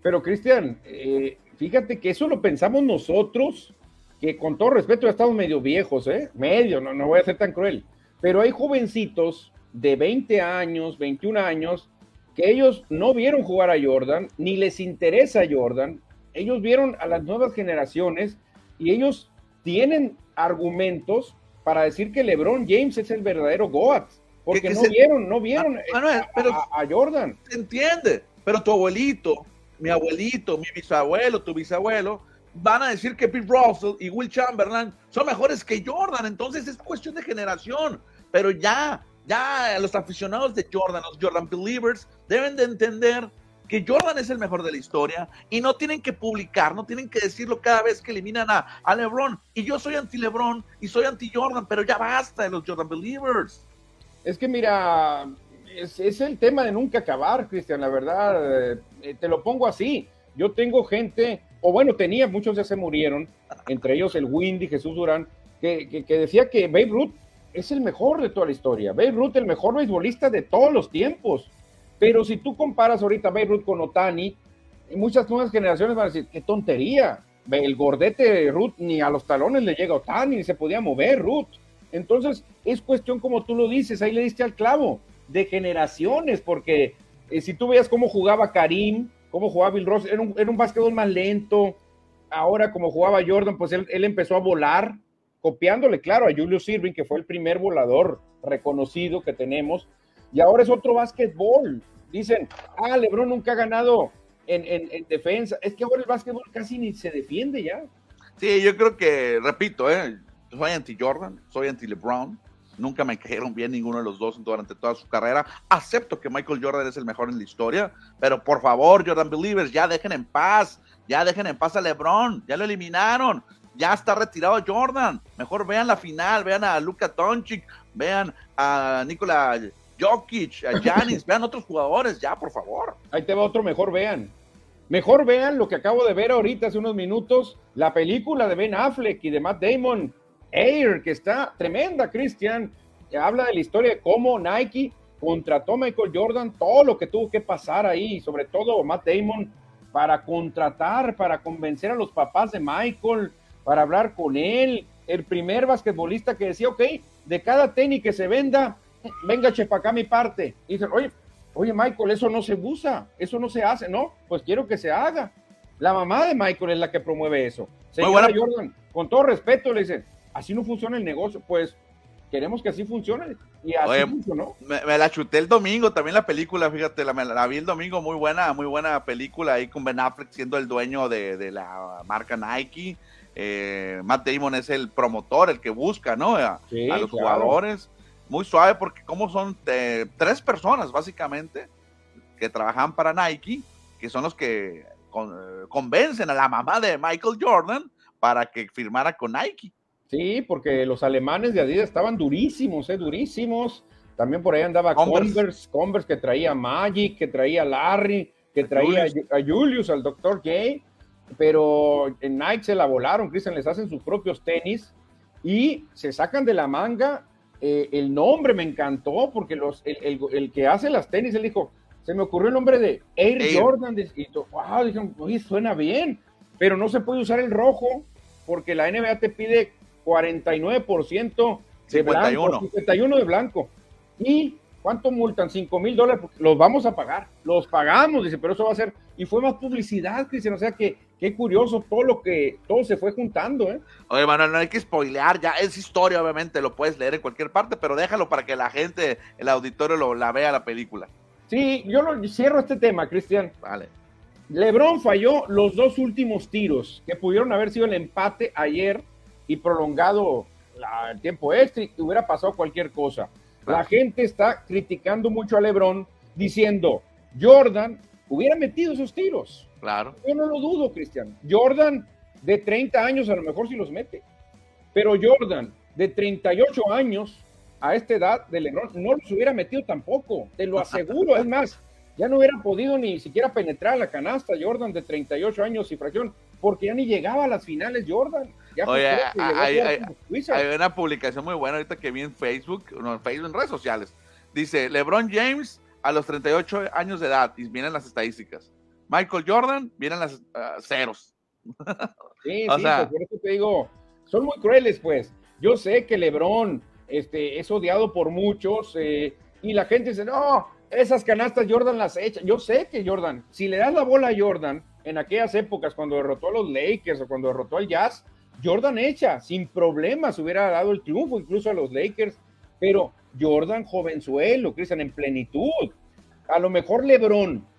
Pero Cristian, eh, fíjate que eso lo pensamos nosotros, que con todo respeto ya estamos medio viejos, ¿eh? Medio, no, no voy a ser tan cruel. Pero hay jovencitos de 20 años, 21 años, que ellos no vieron jugar a Jordan, ni les interesa Jordan. Ellos vieron a las nuevas generaciones y ellos tienen argumentos para decir que LeBron James es el verdadero Goat, porque no, vieron, no vieron, ah, a, a, Jordan. Se entiende, pero tu abuelito, mi abuelito, mi bisabuelo, tu bisabuelo, van a decir que Pete Russell y Will Chamberlain son mejores que Jordan. Entonces es cuestión de generación. Pero ya, ya los aficionados de Jordan, los Jordan Believers, deben de entender que Jordan es el mejor de la historia y no tienen que publicar, no tienen que decirlo cada vez que eliminan a, a LeBron. Y yo soy anti-LeBron y soy anti-Jordan, pero ya basta de los Jordan Believers. Es que mira, es, el tema de nunca acabar, Cristian, la verdad, eh, te lo pongo así. Yo tengo gente, o bueno, tenía, muchos ya se murieron, entre ellos el Windy, Jesús Durán, que, decía que Babe Ruth es el mejor de toda la historia. Babe Ruth, el mejor beisbolista de todos los tiempos. Pero si tú comparas ahorita Babe Ruth con Otani, muchas nuevas generaciones van a decir, qué tontería. El gordete de Ruth ni a los talones le llega a Otani, ni se podía mover Ruth. Entonces, es cuestión como tú lo dices, ahí le diste al clavo de generaciones, porque eh, si tú veías cómo jugaba Karim, cómo jugaba Bill Ross, era un, era básquetbol más lento. Ahora, como jugaba Jordan, pues él, empezó a volar, copiándole, claro, a Julius Irving, que fue el primer volador reconocido que tenemos. Y ahora es otro básquetbol. Dicen, ah, LeBron nunca ha ganado en, en, defensa. Es que ahora el básquetbol casi ni se defiende ya. Sí, yo creo que, repito, ¿eh? soy anti-Jordan, soy anti-LeBron Nunca me cayeron bien ninguno de los dos durante toda su carrera. Acepto que Michael Jordan es el mejor en la historia, pero por favor, Jordan Believers, ya dejen en paz, ya dejen en paz a LeBron, ya lo eliminaron, ya está retirado Jordan. Mejor vean la final, vean a Luka Doncic, vean a Nikola Jokic, a Janis, vean otros jugadores, ya, por favor. Ahí te va otro, mejor vean. Mejor vean lo que acabo de ver ahorita hace unos minutos, la película de Ben Affleck y de Matt Damon, Air, que está tremenda, Cristian. Habla de la historia de cómo Nike contrató a Michael Jordan, todo lo que tuvo que pasar ahí, sobre todo Matt Damon, para contratar, para convencer a los papás de Michael, para hablar con él. El primer basquetbolista que decía, ok, de cada tenis que se venda, venga, chepa acá mi parte. Y dice, oye, oye, Michael, eso no se usa, eso no se hace, ¿no? Pues quiero que se haga. La mamá de Michael es la que promueve eso. Señora Jordan, con todo respeto, le dice, así no funciona el negocio, pues queremos que así funcione. Y así funcionó. Me, la chuté el domingo, también la película, fíjate, la, la, vi el domingo, muy buena, muy buena película ahí con Ben Affleck siendo el dueño de, la marca Nike. Eh, Matt Damon es el promotor, el que busca, ¿no? A, los jugadores. Muy suave porque como son eh, tres personas básicamente que trabajan para Nike, que son los que eh, convencen a la mamá de Michael Jordan para que firmara con Nike. Sí, porque los alemanes de Adidas estaban durísimos, eh, durísimos. También por ahí andaba Converse, Converse, que traía Magic, que traía Larry, que traía a Julius, al Dr. J. Pero en Nike se la volaron, Cristian, les hacen sus propios tenis y se sacan de la manga. Eh, el nombre me encantó porque los, el, que hace las tenis, él dijo, se me ocurrió el nombre de Air, Jordan. Y wow, dijeron, oye, suena bien, pero no se puede usar el rojo porque la NBA te pide 49% de blanco, 51 de blanco. ¿Y cuánto multan? 5 mil dólares. Los vamos a pagar, los pagamos, dice, pero eso va a ser. Y fue más publicidad, Cristian, o sea que qué curioso todo lo que, todo se fue juntando, ¿eh? Oye, Manuel, no hay que spoilear, ya es historia, obviamente, lo puedes leer en cualquier parte, pero déjalo para que la gente, el auditorio lo, la vea la película. Sí, yo lo, cierro este tema, Cristian. Vale. Lebron falló los dos últimos tiros que pudieron haber sido el empate ayer y prolongado el tiempo extra y hubiera pasado cualquier cosa. La gente está criticando mucho a Lebron diciendo, Jordan hubiera metido esos tiros. Claro. Yo no lo dudo, Cristian. Jordan de 30 años a lo mejor sí los mete. Pero Jordan de 38 años a esta edad de Lebron no los hubiera metido tampoco. Te lo aseguro. es más, ya no hubiera podido ni siquiera penetrar la canasta Jordan de 38 años y fracción, porque ya ni llegaba a las finales Jordan. Oye, hay, una publicación muy buena ahorita que vi en Facebook, no, en Facebook, en redes sociales, Dice, LeBron James a los 38 años de edad, y vienen las estadísticas. Michael Jordan, vienen las uh, ceros. Sí, sí, pues por eso te digo, son muy crueles, pues. Yo sé que LeBron este, es odiado por muchos eh, y la gente dice, no, esas canastas Jordan las echa. Yo sé que Jordan, si le das la bola a Jordan en aquellas épocas cuando derrotó a los Lakers o cuando derrotó al Jazz, Jordan echa, sin problemas hubiera dado el triunfo incluso a los Lakers, pero Jordan jovenzuelo, Cristian, en plenitud. A lo mejor LeBron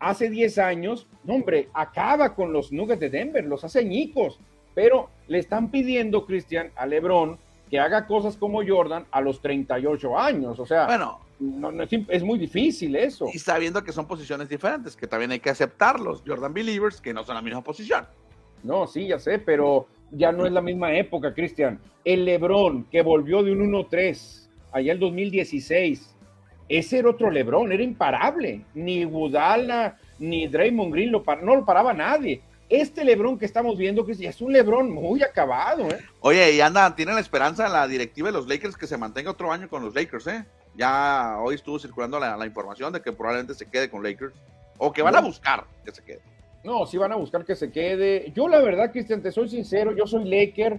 hace 10 años, no, hombre, acaba con los Nuggets de Denver, los hace ñicos, pero le están pidiendo, Cristian, a LeBron que haga cosas como Jordan a los 38 años, o sea, bueno, es, muy difícil eso. Y sabiendo que son posiciones diferentes, que también hay que aceptarlos, Jordan Believers, que no son la misma posición. No, sí, ya sé, pero ya no es la misma época, Cristian. El LeBron que volvió de un 1-3 allá el 2016, ese era otro Lebron, era imparable. Ni Budala, ni Draymond Green lo no lo paraba nadie. Este Lebron que estamos viendo, que es un Lebron muy acabado. ¿eh? Oye, y anda, tiene la esperanza la directiva de los Lakers que se mantenga otro año con los Lakers, ¿eh? Ya hoy estuvo circulando la, información de que probablemente se quede con Lakers. O que van a buscar que se quede. No, sí van a buscar que se quede. Yo, la verdad, Cristian, te soy sincero, yo soy Laker.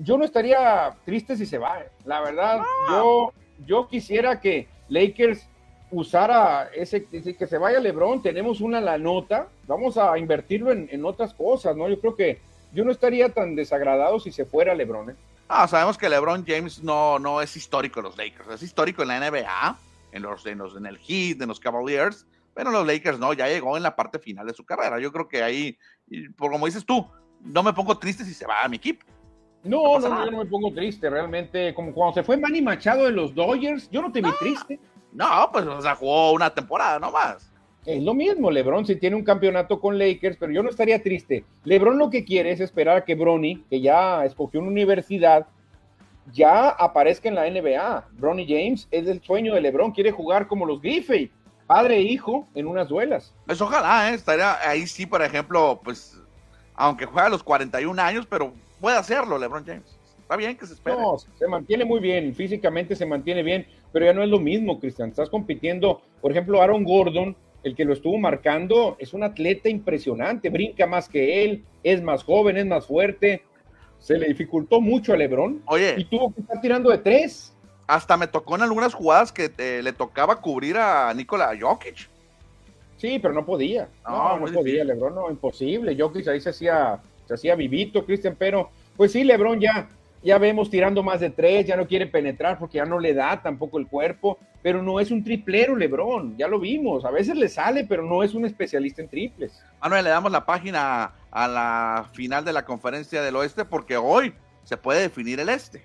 Yo no estaría triste si se va. ¿eh? La verdad, yo, yo quisiera que Lakers usara ese, que se vaya LeBron, tenemos una la nota, vamos a invertirlo en, otras cosas, ¿no? Yo creo que yo no estaría tan desagradado si se fuera LeBron, ¿eh? Ah, sabemos que LeBron James no, no es histórico en los Lakers, es histórico en la NBA, en los, en los en el Heat, en los Cavaliers, pero los Lakers no, ya llegó en la parte final de su carrera. Yo creo que ahí, por como dices tú, no me pongo triste si se va a mi equipo. No, no, no, yo no me pongo triste, realmente, como cuando se fue Manny Machado de los Dodgers, yo no te vi triste. No, pues, o sea, jugó una temporada nomás. Es lo mismo, LeBron si tiene un campeonato con Lakers, pero yo no estaría triste. LeBron lo que quiere es esperar a que Bronny, que ya escogió una universidad, ya aparezca en la NBA. Bronny James es el sueño de LeBron, quiere jugar como los Griffey, padre e hijo en unas duelas. Pues ojalá, ¿eh? estaría ahí sí, por ejemplo, pues, aunque juega a los 41 años, pero puede hacerlo LeBron James. Está bien que se espere. No, se mantiene muy bien, físicamente se mantiene bien, pero ya no es lo mismo, Cristian. Estás compitiendo, por ejemplo, Aaron Gordon, el que lo estuvo marcando, es un atleta impresionante, brinca más que él, es más joven, es más fuerte. Se le dificultó mucho a LeBron Oye, y tuvo que estar tirando de tres. Hasta me tocó en algunas jugadas que eh, le tocaba cubrir a Nikola Jokic. Sí, pero no podía. No, no, podía, LeBron, no, imposible. Jokic ahí se hacía se hacía vivito, Cristian, pero pues sí, Lebron ya, ya vemos tirando más de tres, ya no quiere penetrar porque ya no le da tampoco el cuerpo, pero no es un triplero Lebron, ya lo vimos, a veces le sale, pero no es un especialista en triples. Manuel, le damos la página a la final de la conferencia del oeste porque hoy se puede definir el este.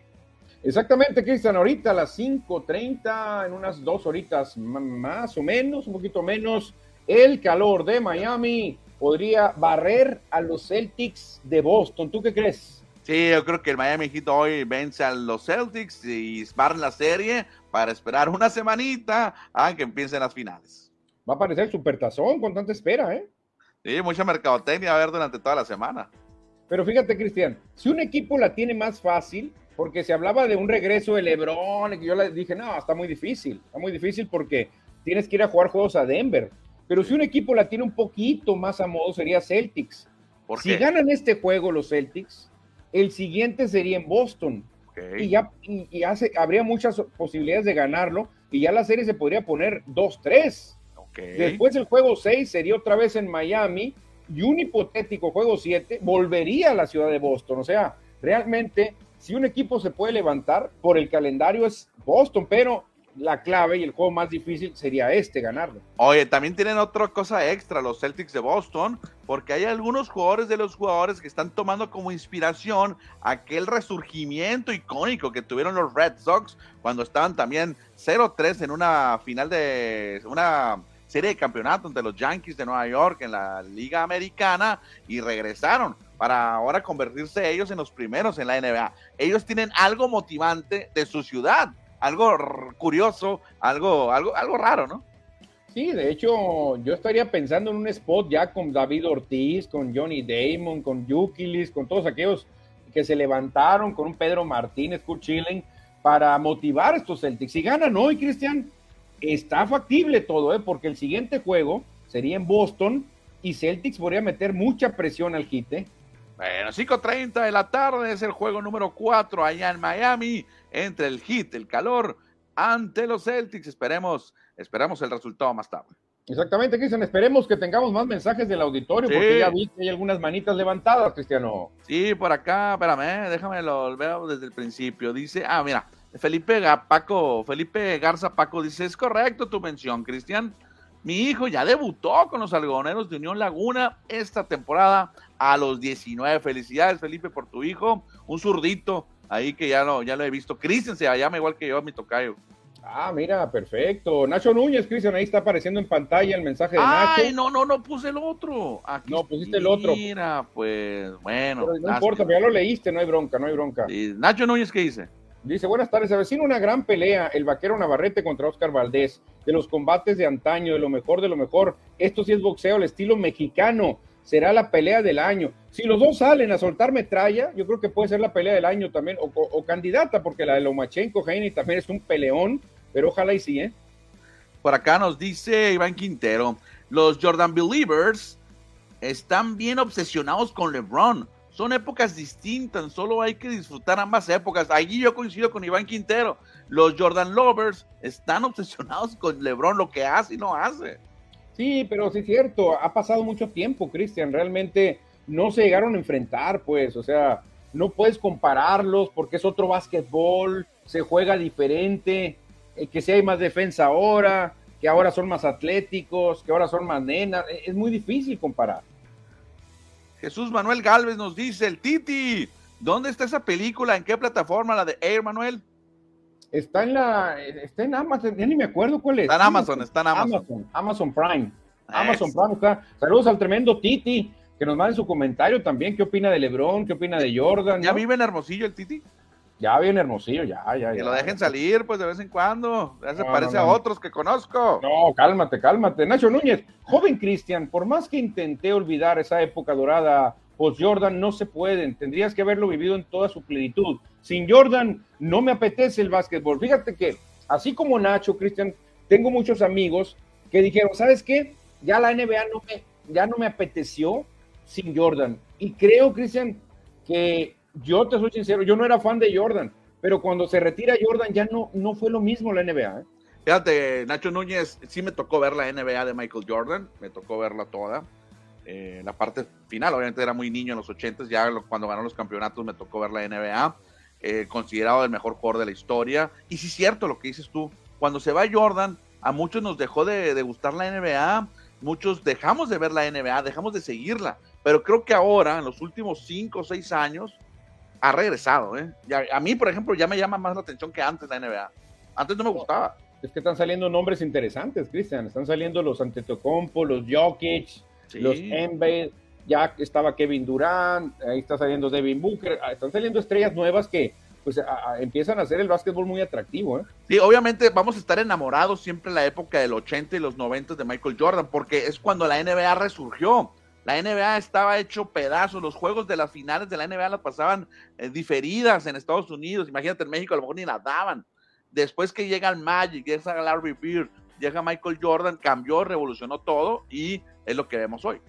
Exactamente, Cristian, ahorita a las 5.30, en unas dos horitas más o menos, un poquito menos, el calor de Miami podría barrer a los Celtics de Boston. ¿Tú qué crees? Sí, yo creo que el Miami Heat hoy vence a los Celtics y barren la serie para esperar una semanita a que empiecen las finales. Va a aparecer supertazón con tanta espera, ¿eh? Sí, mucha mercadotecnia a ver durante toda la semana. Pero fíjate, Cristian, si un equipo la tiene más fácil, porque se hablaba de un regreso de LeBron, y yo le dije, no, está muy difícil, está muy difícil porque tienes que ir a jugar juegos a Denver. Pero si un equipo la tiene un poquito más a modo sería Celtics. si ganan este juego los Celtics, el siguiente sería en Boston. Y ya, y, hace, habría muchas posibilidades de ganarlo y ya la serie se podría poner 2-3. Después el juego 6 sería otra vez en Miami y un hipotético juego 7 volvería a la ciudad de Boston. O sea, realmente, si un equipo se puede levantar por el calendario es Boston, pero la clave y el juego más difícil sería este, ganarlo. Oye, también tienen otra cosa extra los Celtics de Boston, porque hay algunos jugadores de los jugadores que están tomando como inspiración aquel resurgimiento icónico que tuvieron los Red Sox cuando estaban también 0-3 en una final de una serie de campeonato ante los Yankees de Nueva York en la Liga Americana y regresaron para ahora convertirse ellos en los primeros en la NBA. Ellos tienen algo motivante de su ciudad algo curioso, algo, algo, algo raro, ¿no? Sí, de hecho, yo estaría pensando en un spot ya con David Ortiz, con Johnny Damon, con Yukilis, con todos aquellos que se levantaron, con un Pedro Martínez, Kurt Schilling, para motivar a estos Celtics. Si ganan hoy, Cristian, está factible todo, ¿eh? porque el siguiente juego sería en Boston y Celtics podría meter mucha presión al hit. Bueno, 5.30 de la tarde es el juego número 4 allá en Miami entre el hit, el calor ante los Celtics. Esperemos, esperamos el resultado más tarde. Exactamente, Cristian. Esperemos que tengamos más mensajes del auditorio, porque ya vi que hay algunas manitas levantadas, Cristiano. Sí, por acá, espérame, eh, déjame lo veo desde el principio. Dice, ah, mira, Felipe Paco, Felipe Garza Paco dice, es correcto tu mención, Cristian. Mi hijo ya debutó con los algodoneros de Unión Laguna esta temporada a los 19. Felicidades, Felipe, por tu hijo. Un zurdito ahí que ya lo, ya lo he visto. Cristian se llama igual que yo, mi tocayo. Ah, mira, perfecto. Nacho Núñez, Cristian, ahí está apareciendo en pantalla el mensaje de Nacho. Ay, no, no, no puse el otro. no, pusiste el otro. Mira, pues, bueno. no importa, ya lo leíste, no hay bronca, no hay bronca. Nacho Núñez, ¿qué dice? Dice, buenas tardes, avecina una gran pelea, el vaquero Navarrete contra Oscar Valdés, de los combates de antaño, de lo mejor, de lo mejor. Esto sí es boxeo al estilo mexicano será la pelea del año. Si los dos salen a soltar metralla, yo creo que puede ser la pelea del año también, o, candidata, porque la de Lomachenko, Heine también es un peleón, pero ojalá y sí, ¿eh? Por acá nos dice Iván Quintero, los Jordan Believers están bien obsesionados con LeBron. Son épocas distintas, solo hay que disfrutar ambas épocas. Allí yo coincido con Iván Quintero. Los Jordan Lovers están obsesionados con LeBron, lo que hace y no hace. Sí, pero sí es cierto, ha pasado mucho tiempo, Cristian. Realmente no se llegaron a enfrentar, pues, o sea, no puedes compararlos porque es otro básquetbol, se juega diferente. Eh, que si hay más defensa ahora, que ahora son más atléticos, que ahora son más nenas, eh, es muy difícil comparar. Jesús Manuel Galvez nos dice, el Titi, ¿dónde está esa película? ¿En qué plataforma? ¿La de Air Manuel? Está en la, está en Amazon, ya ni me acuerdo cuál es. Está en Amazon, está en Amazon. Amazon, Amazon Prime. Amazon Prime está. Saludos al tremendo Titi, que nos mande su comentario también. ¿Qué opina de LeBron? ¿Qué opina de Jordan? ¿Ya vive en Hermosillo el Titi? Ya bien hermosillo, ya, ya, Que lo dejen salir, pues, de vez en cuando. Ya se parece a otros que conozco. No, cálmate, cálmate. Nacho Núñez, joven Cristian, por más que intenté olvidar esa época dorada post Jordan, no se pueden. Tendrías que haberlo vivido en toda su plenitud. Sin Jordan, no me apetece el básquetbol. Fíjate que, así como Nacho, Cristian, tengo muchos amigos que dijeron, ¿sabes qué? Ya la NBA no me, ya no me apeteció sin Jordan. Y creo, Cristian, que yo te soy sincero, yo no era fan de Jordan, pero cuando se retira Jordan ya no, no fue lo mismo la NBA. ¿eh? Fíjate, Nacho Núñez, sí me tocó ver la NBA de Michael Jordan, me tocó verla toda. Eh, la parte final, obviamente era muy niño en los 80 ya cuando ganó los campeonatos me tocó ver la NBA, eh, considerado el mejor jugador de la historia. Y sí es cierto lo que dices tú, cuando se va Jordan, a muchos nos dejó de, de gustar la NBA, muchos dejamos de ver la NBA, dejamos de seguirla, pero creo que ahora, en los últimos 5 o 6 años, ha regresado, ¿eh? a mí, por ejemplo, ya me llama más la atención que antes la NBA. Antes no me gustaba. Es que están saliendo nombres interesantes, Cristian. Están saliendo los Antetokounmpo, los Jokic, los Embiid. Ya estaba Kevin Durant, ahí está saliendo Devin Booker. Ah, están saliendo estrellas nuevas que pues empiezan a hacer el básquetbol muy atractivo. ¿eh? Sí, obviamente vamos a estar enamorados siempre en la época del 80 y los 90 de Michael Jordan, porque es cuando la NBA resurgió. La NBA estaba hecho pedazos, los juegos de las finales de la NBA las pasaban eh, diferidas en Estados Unidos, imagínate en México a lo mejor ni las daban. Después que llega el Magic, llega Larry Bird, llega Michael Jordan, cambió, revolucionó todo y es lo que vemos hoy.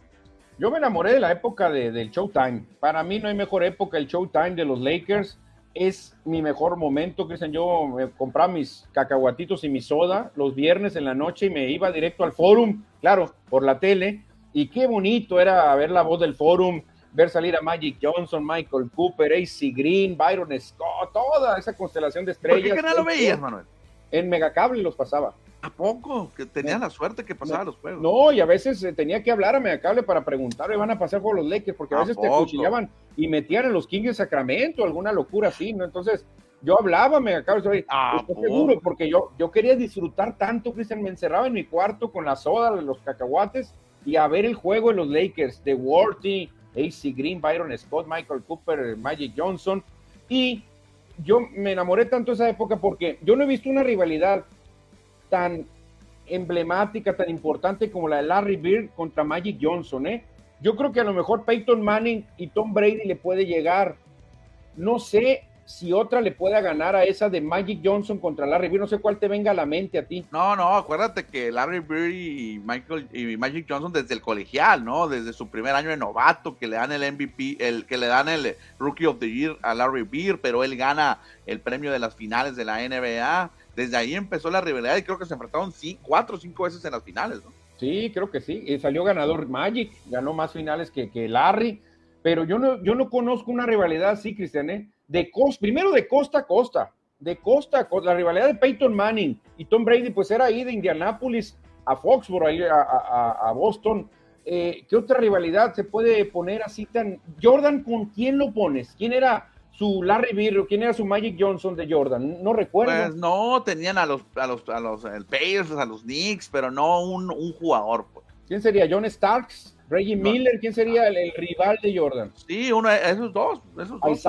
Yo me enamoré de la época del Showtime. Para mí no hay mejor época el Showtime de los Lakers. Es mi mejor momento, Cristian. Yo me compraba mis cacahuatitos y mi soda los viernes en la noche y me iba directo al forum, claro, por la tele y qué bonito era ver la voz del forum, ver salir a Magic Johnson, Michael Cooper, AC Green, Byron Scott, toda esa constelación de estrellas. ¿Por qué canal lo veías, Manuel? En Megacable los pasaba. ¿A poco? Que tenía la suerte que pasaba los juegos. No, y a veces eh, tenía que hablar a Megacable para preguntarle, van a pasar por los Lakers, porque a, veces te cuchillaban y metían en los Kings de Sacramento, alguna locura así, ¿no? Entonces, yo hablaba a Megacable, estoy seguro, porque yo, yo quería disfrutar tanto, Cristian, me encerraba en mi cuarto con la soda, los cacahuates, y a ver el juego de los Lakers de Worthy, AC Green, Byron Scott, Michael Cooper, Magic Johnson. Y yo me enamoré tanto de esa época porque yo no he visto una rivalidad tan emblemática, tan importante como la de Larry Bird contra Magic Johnson. ¿eh? Yo creo que a lo mejor Peyton Manning y Tom Brady le puede llegar. No sé si otra le pueda ganar a esa de Magic Johnson contra Larry Bird. No sé cuál te venga a la mente a ti. No, no, acuérdate que Larry Bird y Michael y Magic Johnson desde el colegial, ¿no? Desde su primer año de novato, que le dan el MVP, el que le dan el Rookie of the Year a Larry Bird, pero él gana el premio de las finales de la NBA. Desde ahí empezó la rivalidad y creo que se enfrentaron sí, cuatro o cinco veces en las finales, ¿no? Sí, creo que sí. Y salió ganador Magic, ganó más finales que, que Larry. Pero yo no, yo no conozco una rivalidad así, Cristian, ¿eh? De costa, primero de costa a costa, de costa a costa. La rivalidad de Peyton Manning y Tom Brady, pues era ahí de Indianápolis a Foxborough, ahí a, Boston. Eh, ¿Qué otra rivalidad se puede poner así tan... Jordan, ¿con quién lo pones? ¿Quién era su Larry Bird quién era su Magic Johnson de Jordan? No recuerdo. Pues no, tenían a los, a los, a los el Pacers, a los Knicks, pero no un, un jugador. Pues. ¿Quién sería? ¿John Starks? Reggie Miller, ¿quién sería el, rival de Jordan? Sí, uno esos dos. Esos dos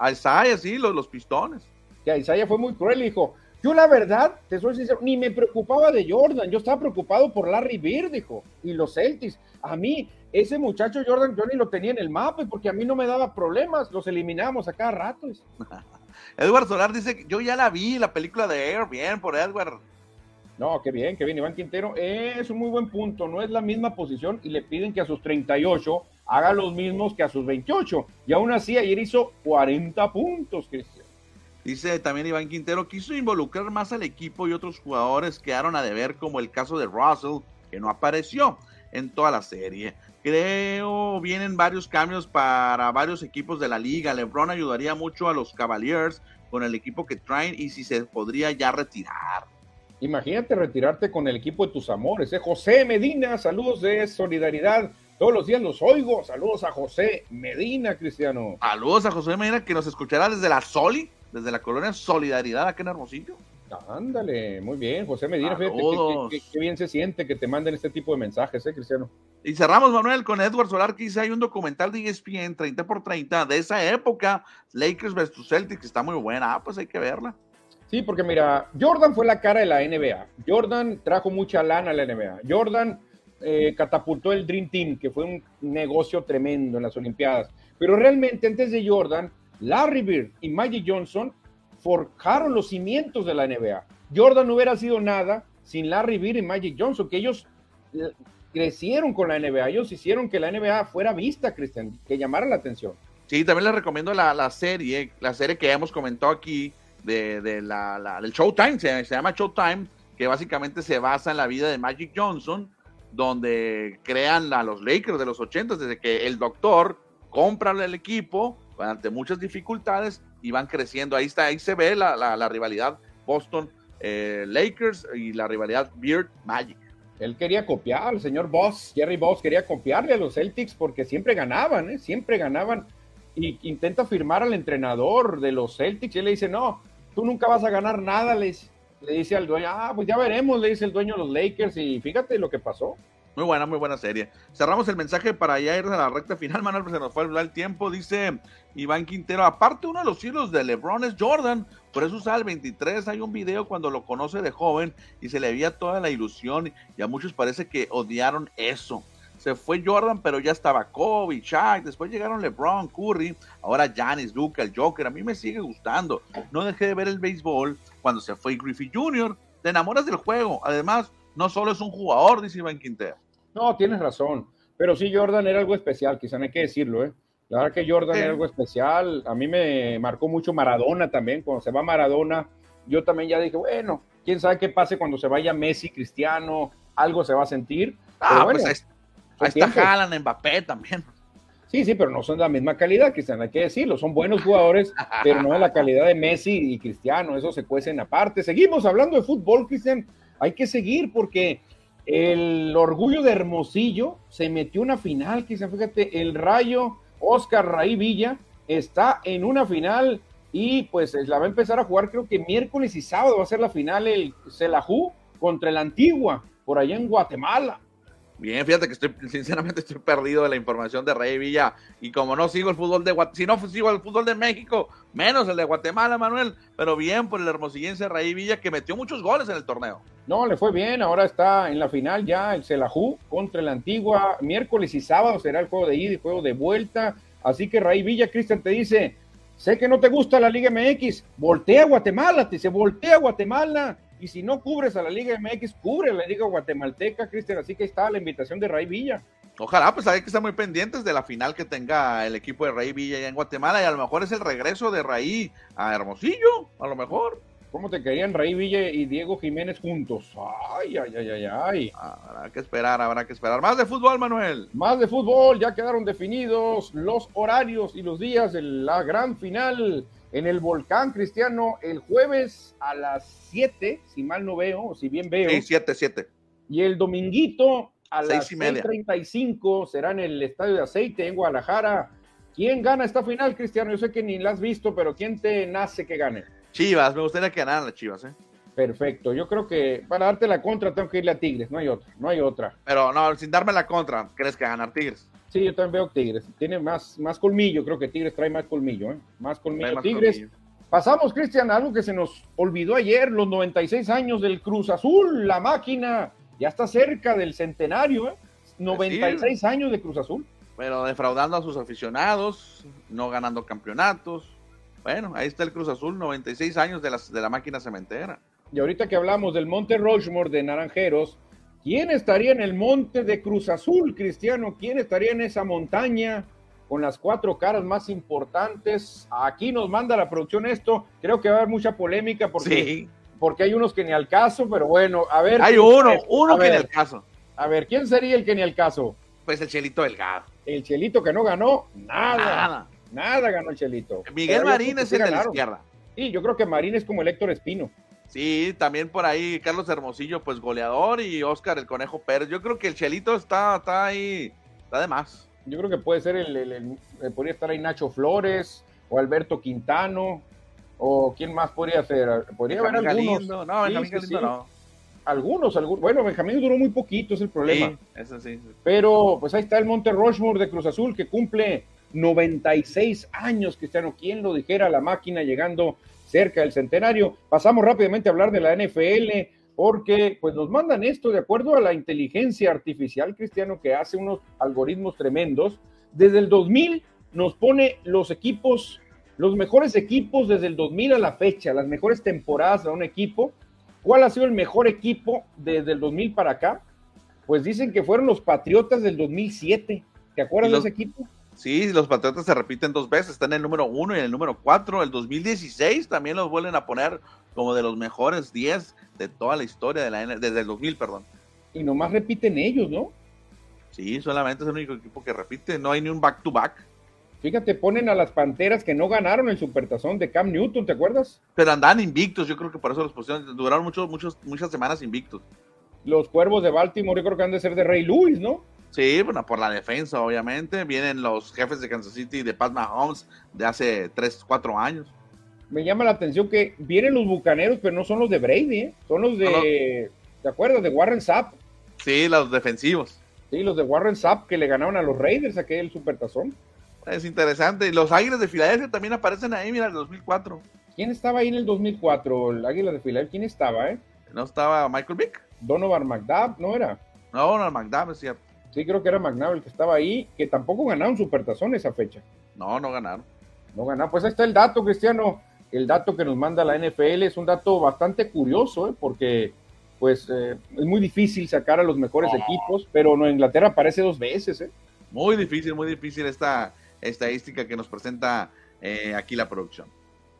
Isaiah. Isaiah, sí, los, los pistones. Que Isaiah fue muy cruel, dijo. Yo la verdad, te soy sincero, ni me preocupaba de Jordan, yo estaba preocupado por Larry Bird, dijo, y los Celtics. A mí, ese muchacho Jordan, yo ni lo tenía en el mapa, porque a mí no me daba problemas, los eliminamos a cada rato. Edward Solar dice, yo ya la vi, la película de Air, bien por Edward. No, qué bien, qué bien. Iván Quintero es un muy buen punto. No es la misma posición y le piden que a sus 38 haga los mismos que a sus 28. Y aún así, ayer hizo 40 puntos, Cristian. Dice también Iván Quintero, quiso involucrar más al equipo y otros jugadores quedaron a deber, como el caso de Russell, que no apareció en toda la serie. Creo vienen varios cambios para varios equipos de la liga. LeBron ayudaría mucho a los Cavaliers con el equipo que traen y si se podría ya retirar. Imagínate retirarte con el equipo de tus amores. ¿eh? José Medina, saludos de solidaridad. Todos los días los oigo. Saludos a José Medina, Cristiano. Saludos a José Medina, que nos escuchará desde la Soli, desde la colonia Solidaridad, aquí en Hermosillo. Ándale, muy bien, José Medina. Fíjate qué, bien se siente que te manden este tipo de mensajes, ¿eh, Cristiano? Y cerramos, Manuel, con Edward Solar, que dice, hay un documental de ESPN 30 por 30 de esa época, Lakers vs Celtics, que está muy buena. Ah, pues hay que verla. Sí, porque mira, Jordan fue la cara de la NBA. Jordan trajo mucha lana a la NBA. Jordan eh, catapultó el Dream Team, que fue un negocio tremendo en las Olimpiadas. Pero realmente antes de Jordan, Larry Bird y Magic Johnson forjaron los cimientos de la NBA. Jordan no hubiera sido nada sin Larry Bird y Magic Johnson, que ellos eh, crecieron con la NBA. Ellos hicieron que la NBA fuera vista, Cristian, que llamara la atención. Sí, también les recomiendo la, la serie, la serie que hemos comentado aquí, de, la, del Showtime, se, se, llama Showtime, que básicamente se basa en la vida de Magic Johnson, donde crean a los Lakers de los 80, desde que el doctor compra el equipo ante muchas dificultades y van creciendo. Ahí está, ahí se ve la, la, rivalidad Boston eh, y la rivalidad Beard Magic. Él quería copiar, el señor Boss, Jerry Boss quería copiarle a los Celtics porque siempre ganaban, ¿eh? siempre ganaban. Y intenta firmar al entrenador de los Celtics y él le dice, no, tú nunca vas a ganar nada, le, le dice al dueño, ah, pues ya veremos, le dice el dueño de los Lakers y fíjate lo que pasó. Muy buena, muy buena serie. Cerramos el mensaje para ya ir a la recta final, Manuel, pues se nos fue el tiempo. Dice Iván Quintero, aparte uno de los hilos de LeBron es Jordan, por eso usa el 23. Hay un video cuando lo conoce de joven y se le veía toda la ilusión y a muchos parece que odiaron eso se fue Jordan, pero ya estaba Kobe, Shaq, después llegaron LeBron, Curry, ahora Giannis, Luka, el Joker, a mí me sigue gustando. No dejé de ver el béisbol cuando se fue Griffey Jr., te enamoras del juego. Además, no solo es un jugador, dice Iván Quintero. No, tienes razón, pero sí Jordan era algo especial, quizá no hay que decirlo, ¿eh? La verdad que Jordan era algo especial, a mí me marcó mucho Maradona también, cuando se va Maradona, yo también ya dije, bueno, quién sabe qué pase cuando se vaya Messi, Cristiano, algo se va a sentir. Ah, pues Ahí está en Mbappé también. Sí, sí, pero no son de la misma calidad, Cristian, hay que decirlo. Son buenos jugadores, pero no de la calidad de Messi y Cristiano. Eso se cuecen aparte. Seguimos hablando de fútbol, Cristian. Hay que seguir porque el orgullo de Hermosillo se metió una final, Cristian. Fíjate, el Rayo Oscar Raí Villa está en una final y pues la va a empezar a jugar creo que miércoles y sábado va a ser la final el Celajú contra el Antigua por allá en Guatemala. Bien, fíjate que estoy, sinceramente estoy perdido de la información de Rey Villa. Y como no sigo el fútbol de si no sigo el fútbol de México, menos el de Guatemala, Manuel. Pero bien por el hermosillense Rey Villa que metió muchos goles en el torneo. No, le fue bien. Ahora está en la final ya el Celajú contra la Antigua. Miércoles y sábado será el juego de ida y juego de vuelta. Así que Rey Villa, Cristian, te dice: Sé que no te gusta la Liga MX, voltea a Guatemala, te se voltea Guatemala. Y si no cubres a la Liga MX, cubre a la Liga Guatemalteca, Cristian. Así que está la invitación de Ray Villa. Ojalá, pues hay que estar muy pendientes de la final que tenga el equipo de Ray Villa allá en Guatemala y a lo mejor es el regreso de Ray a Hermosillo, a lo mejor. ¿Cómo te querían Ray Villa y Diego Jiménez juntos? Ay, ay, ay, ay, ay. Habrá que esperar, habrá que esperar. Más de fútbol, Manuel. Más de fútbol, ya quedaron definidos los horarios y los días de la gran final en el Volcán Cristiano el jueves a las 7, si mal no veo, o si bien veo. Sí, 7, 7. Y el dominguito a las 6.35 será en el Estadio de Aceite en Guadalajara. ¿Quién gana esta final, Cristiano? Yo sé que ni la has visto, pero ¿quién te nace que gane? Chivas, me gustaría que ganaran las Chivas, ¿eh? Perfecto, yo creo que para darte la contra tengo que irle a Tigres, no hay otra, no hay otra. Pero no, sin darme la contra, ¿crees que ganar Tigres? Sí, yo también veo Tigres, tiene más, más colmillo, creo que Tigres trae más colmillo, ¿eh? Más colmillo. Tigres. Pasamos, Cristian, algo que se nos olvidó ayer, los 96 años del Cruz Azul, la máquina, ya está cerca del centenario, ¿eh? 96 pues años de Cruz Azul. Pero defraudando a sus aficionados, no ganando campeonatos, bueno, ahí está el Cruz Azul, 96 años de la, de la máquina cementera. Y ahorita que hablamos del Monte Rushmore de Naranjeros, ¿quién estaría en el monte de Cruz Azul, Cristiano? ¿Quién estaría en esa montaña con las cuatro caras más importantes? Aquí nos manda la producción esto. Creo que va a haber mucha polémica porque, porque hay unos que ni al caso, pero bueno, a ver. Hay uno, uno que ni al caso. A ver, ¿quién sería el que ni al caso? Pues el Chelito Delgado. El Chelito que no ganó nada. Nada. Nada ganó el Chelito. Miguel Marín es el de la izquierda. Sí, yo creo que Marín es como el Héctor Espino. Sí, también por ahí Carlos Hermosillo, pues goleador, y Oscar el Conejo Pérez. Yo creo que el Chelito está, está ahí, está de más. Yo creo que puede ser el, el, podría estar ahí Nacho Flores o Alberto Quintano o quién más podría ser. Podría haber algunos. No, Benjamín Galindo no. Algunos, algunos. Bueno, Benjamín duró muy poquito, es el problema. eso sí. Pero pues ahí está el Monte Rushmore de Cruz Azul que cumple 96 años, Cristiano. ¿Quién lo dijera? La máquina llegando cerca del centenario. Pasamos rápidamente a hablar de la NFL porque pues nos mandan esto de acuerdo a la inteligencia artificial, Cristiano, que hace unos algoritmos tremendos. Desde el 2000 nos pone los equipos, los mejores equipos desde el 2000 a la fecha, las mejores temporadas de un equipo. ¿Cuál ha sido el mejor equipo desde el 2000 para acá? Pues dicen que fueron los Patriotas del 2007. ¿Te acuerdas de ese equipo? Sí, los Patriotas se repiten dos veces, están en el número uno y en el número cuatro. El 2016 también los vuelven a poner como de los mejores 10 de toda la historia de la N desde el 2000, perdón. Y nomás repiten ellos, ¿no? Sí, solamente es el único equipo que repite, no hay ni un back-to-back. Fíjate, ponen a las Panteras que no ganaron el Supertazón de Cam Newton, ¿te acuerdas? Pero andan invictos, yo creo que por eso los pusieron, duraron muchos, muchos, muchas semanas invictos. Los Cuervos de Baltimore yo creo que han de ser de Rey Lewis, ¿no? Sí, bueno, por la defensa, obviamente. Vienen los jefes de Kansas City de Pat Mahomes de hace 3, 4 años. Me llama la atención que vienen los bucaneros, pero no son los de Brady, ¿eh? son los de. ¿Te acuerdas? De Warren Sapp. Sí, los defensivos. Sí, los de Warren Sapp que le ganaron a los Raiders aquel supertazón. Es interesante. Y los Águilas de Filadelfia también aparecen ahí, mira, el 2004. ¿Quién estaba ahí en el 2004? El Águila de Filadelfia, ¿quién estaba, eh? ¿No estaba Michael Vick? Donovan McDabb, ¿no era? No, Donovan McDabb, es cierto. Sí, creo que era McNabb el que estaba ahí, que tampoco ganaron Supertazón esa fecha. No, no ganaron. No ganaron. Pues ahí está el dato, Cristiano. El dato que nos manda la NFL es un dato bastante curioso, ¿eh? porque pues eh, es muy difícil sacar a los mejores equipos, pero no, Inglaterra aparece dos veces. ¿eh? Muy difícil, muy difícil esta estadística que nos presenta eh, aquí la producción.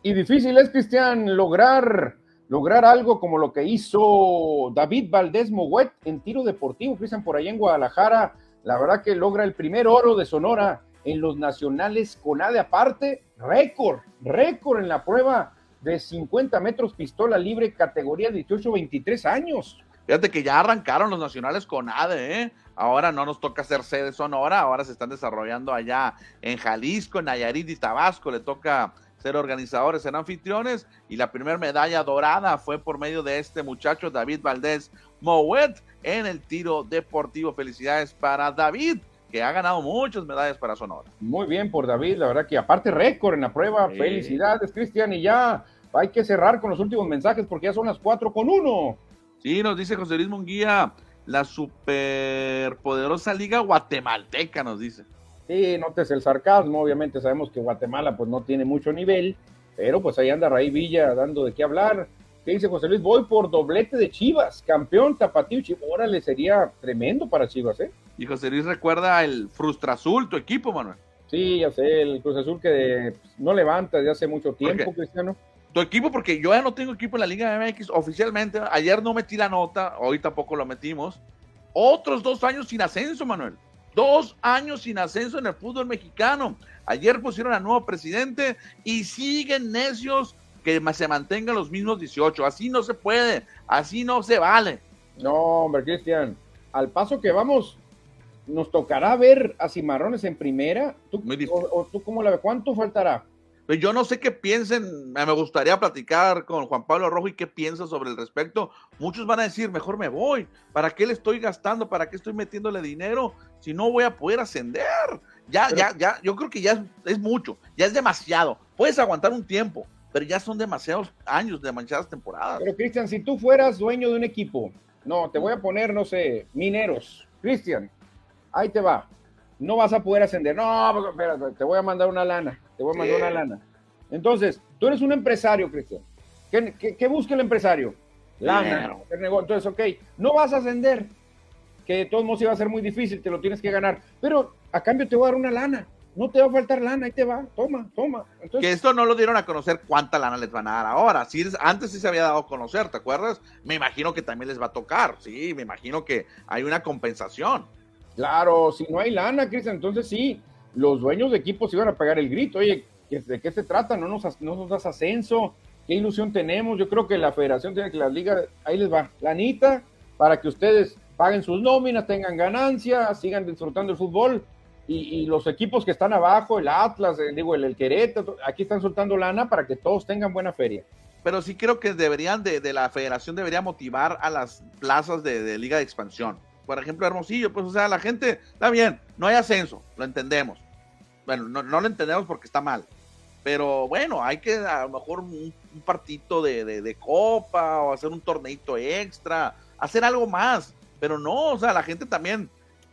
Y difícil es, Cristian, lograr lograr algo como lo que hizo David Valdés Moguet en tiro deportivo, Cristian, por allá en Guadalajara. La verdad que logra el primer oro de Sonora en los nacionales con aparte, récord, récord en la prueba de 50 metros pistola libre, categoría 18-23 años. Fíjate que ya arrancaron los nacionales con ADE, ¿eh? Ahora no nos toca hacer sede Sonora, ahora se están desarrollando allá en Jalisco, en Nayarit y Tabasco, le toca ser organizadores, ser anfitriones. Y la primera medalla dorada fue por medio de este muchacho, David Valdés Mouet, en el tiro deportivo. Felicidades para David, que ha ganado muchas medallas para Sonora. Muy bien por David, la verdad que aparte récord en la prueba. Felicidades, Cristian. Y ya hay que cerrar con los últimos mensajes porque ya son las cuatro con uno. Sí, nos dice José Luis Munguía, la superpoderosa liga guatemalteca, nos dice. Sí, notes el sarcasmo, obviamente sabemos que Guatemala pues no tiene mucho nivel, pero pues ahí anda Raí Villa dando de qué hablar. ¿Qué dice José Luis? Voy por doblete de Chivas, campeón tapatío Chivas. Órale, sería tremendo para Chivas, ¿eh? Y José Luis recuerda el Frustra Azul, tu equipo, Manuel. Sí, ya sé, el Cruz Azul que pues, no levanta desde hace mucho tiempo, Cristiano. Tu equipo, porque yo ya no tengo equipo en la Liga MX oficialmente. Ayer no metí la nota, hoy tampoco lo metimos. Otros dos años sin ascenso, Manuel. Dos años sin ascenso en el fútbol mexicano. Ayer pusieron a nuevo presidente y siguen necios que se mantengan los mismos 18. Así no se puede, así no se vale. No, hombre, Cristian, al paso que vamos, nos tocará ver a Cimarrones en primera. ¿Tú, o, tú cómo la ves? ¿Cuánto faltará? Pues yo no sé qué piensen, me gustaría platicar con Juan Pablo Rojo y qué piensa sobre el respecto. Muchos van a decir, mejor me voy, ¿para qué le estoy gastando? ¿Para qué estoy metiéndole dinero si no voy a poder ascender? Ya, ya, ya, yo creo que ya es, es, mucho, ya es demasiado. Puedes aguantar un tiempo, pero ya son demasiados años de manchadas temporadas. Pero Cristian, si tú fueras dueño de un equipo, no, te voy a poner, no sé, mineros. Cristian, ahí te va. No vas a poder ascender. No, espérate, te voy a mandar una lana. Te voy a mandar una lana. Entonces, tú eres un empresario, Cristian. ¿Qué, busca el empresario? Lana. Entonces, ok, no vas a ascender, que de todos modos iba a ser muy difícil, te lo tienes que ganar. Pero a cambio te voy a dar una lana. No te va a faltar lana, ahí te va, toma, toma. que esto no lo dieron a conocer cuánta lana les van a dar ahora. Sí, antes sí se había dado a conocer, ¿te acuerdas? Me imagino que también les va a tocar, sí, me imagino que hay una compensación. Claro, si no hay lana, Cristian, entonces sí, los dueños de equipos iban a pagar el grito. Oye, ¿de qué se trata? No nos, no das ascenso. ¿Qué ilusión tenemos? Yo creo que la federación tiene que la liga, ahí les va, lanita, para que ustedes paguen sus nóminas, tengan ganancias, sigan disfrutando el fútbol. Y, los equipos que están abajo, el Atlas, el, digo, el, el Querétaro, aquí están soltando lana para que todos tengan buena feria. Pero sí creo que deberían, de, de la federación debería motivar a las plazas de, de liga de expansión por ejemplo, Hermosillo, pues, o sea, la gente, está bien, no hay ascenso, lo entendemos. Bueno, no, lo entendemos porque está mal. Pero bueno, hay que a lo mejor un, partito de, copa o hacer un torneito extra, hacer algo más. Pero no, o sea, la gente también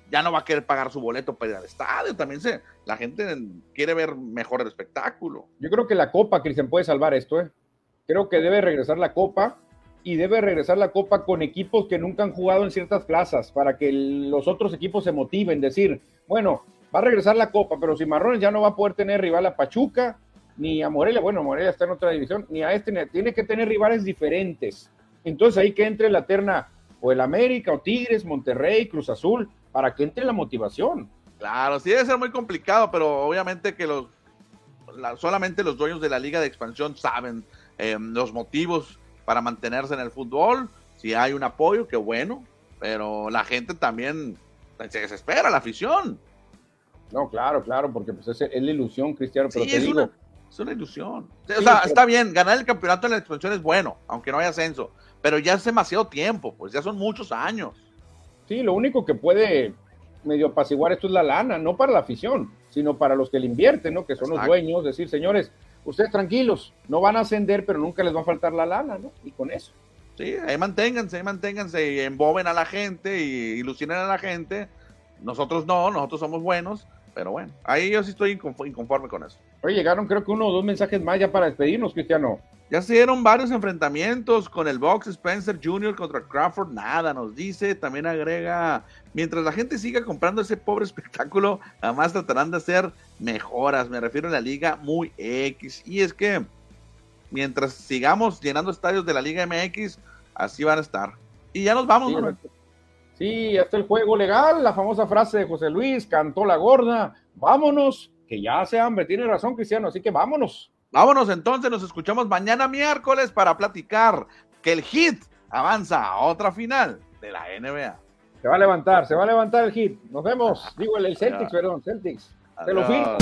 ya no va a querer pagar su boleto para ir al estadio. También se, la gente quiere ver mejor el espectáculo. Yo creo que la copa, Cristian, puede salvar esto, ¿eh? Creo que debe regresar la copa y debe regresar la Copa con equipos que nunca han jugado en ciertas plazas para que los otros equipos se motiven, decir, bueno, va a regresar la Copa, pero si Marrones ya no va a poder tener rival a Pachuca, ni a Morelia, bueno, Morelia está en otra división, ni a este, tiene que tener rivales diferentes. Entonces ahí que entre la terna o el América o Tigres, Monterrey, Cruz Azul, para que entre la motivación. Claro, sí debe ser muy complicado, pero obviamente que los solamente los dueños de la liga de expansión saben eh, los motivos para mantenerse en el fútbol. Si hay un apoyo, qué bueno, pero la gente también se desespera, la afición. No, claro, claro, porque pues es, la ilusión, Cristiano, pero sí, es Una, es una ilusión. o sea, está bien, ganar el campeonato en la expansión es bueno, aunque no haya ascenso, pero ya es demasiado tiempo, pues ya son muchos años. Sí, lo único que puede medio apaciguar esto es la lana, no para la afición, sino para los que le invierten, ¿no? Que son los dueños, decir, señores, ustedes tranquilos, no van a ascender, pero nunca les va a faltar la lana, ¿no? Y con eso. Sí, ahí manténganse, ahí manténganse y emboben a la gente y ilusionen a la gente. Nosotros no, nosotros somos buenos, pero bueno, ahí yo sí estoy inconforme con eso. Oye, llegaron creo que uno o dos mensajes más ya para despedirnos, Cristiano. Ya se dieron varios enfrentamientos con el box Spencer Jr. contra Crawford, nada, nos dice, también agrega, mientras la gente siga comprando ese pobre espectáculo, además tratarán de hacer mejoras, me refiero a la liga muy X, y es que mientras sigamos llenando estadios de la liga MX, así van a estar. Y ya nos vamos, sí, Sí, hasta el juego legal, la famosa frase de José Luis, cantó la gorda, vámonos, que ya se hambre, tiene razón Cristiano, así que vámonos. Vámonos entonces, nos escuchamos mañana miércoles para platicar que el hit avanza a otra final de la NBA. Se va a levantar, se va a levantar el hit. Nos vemos, digo el, Celtics, perdón, Celtics. Te lo firmo.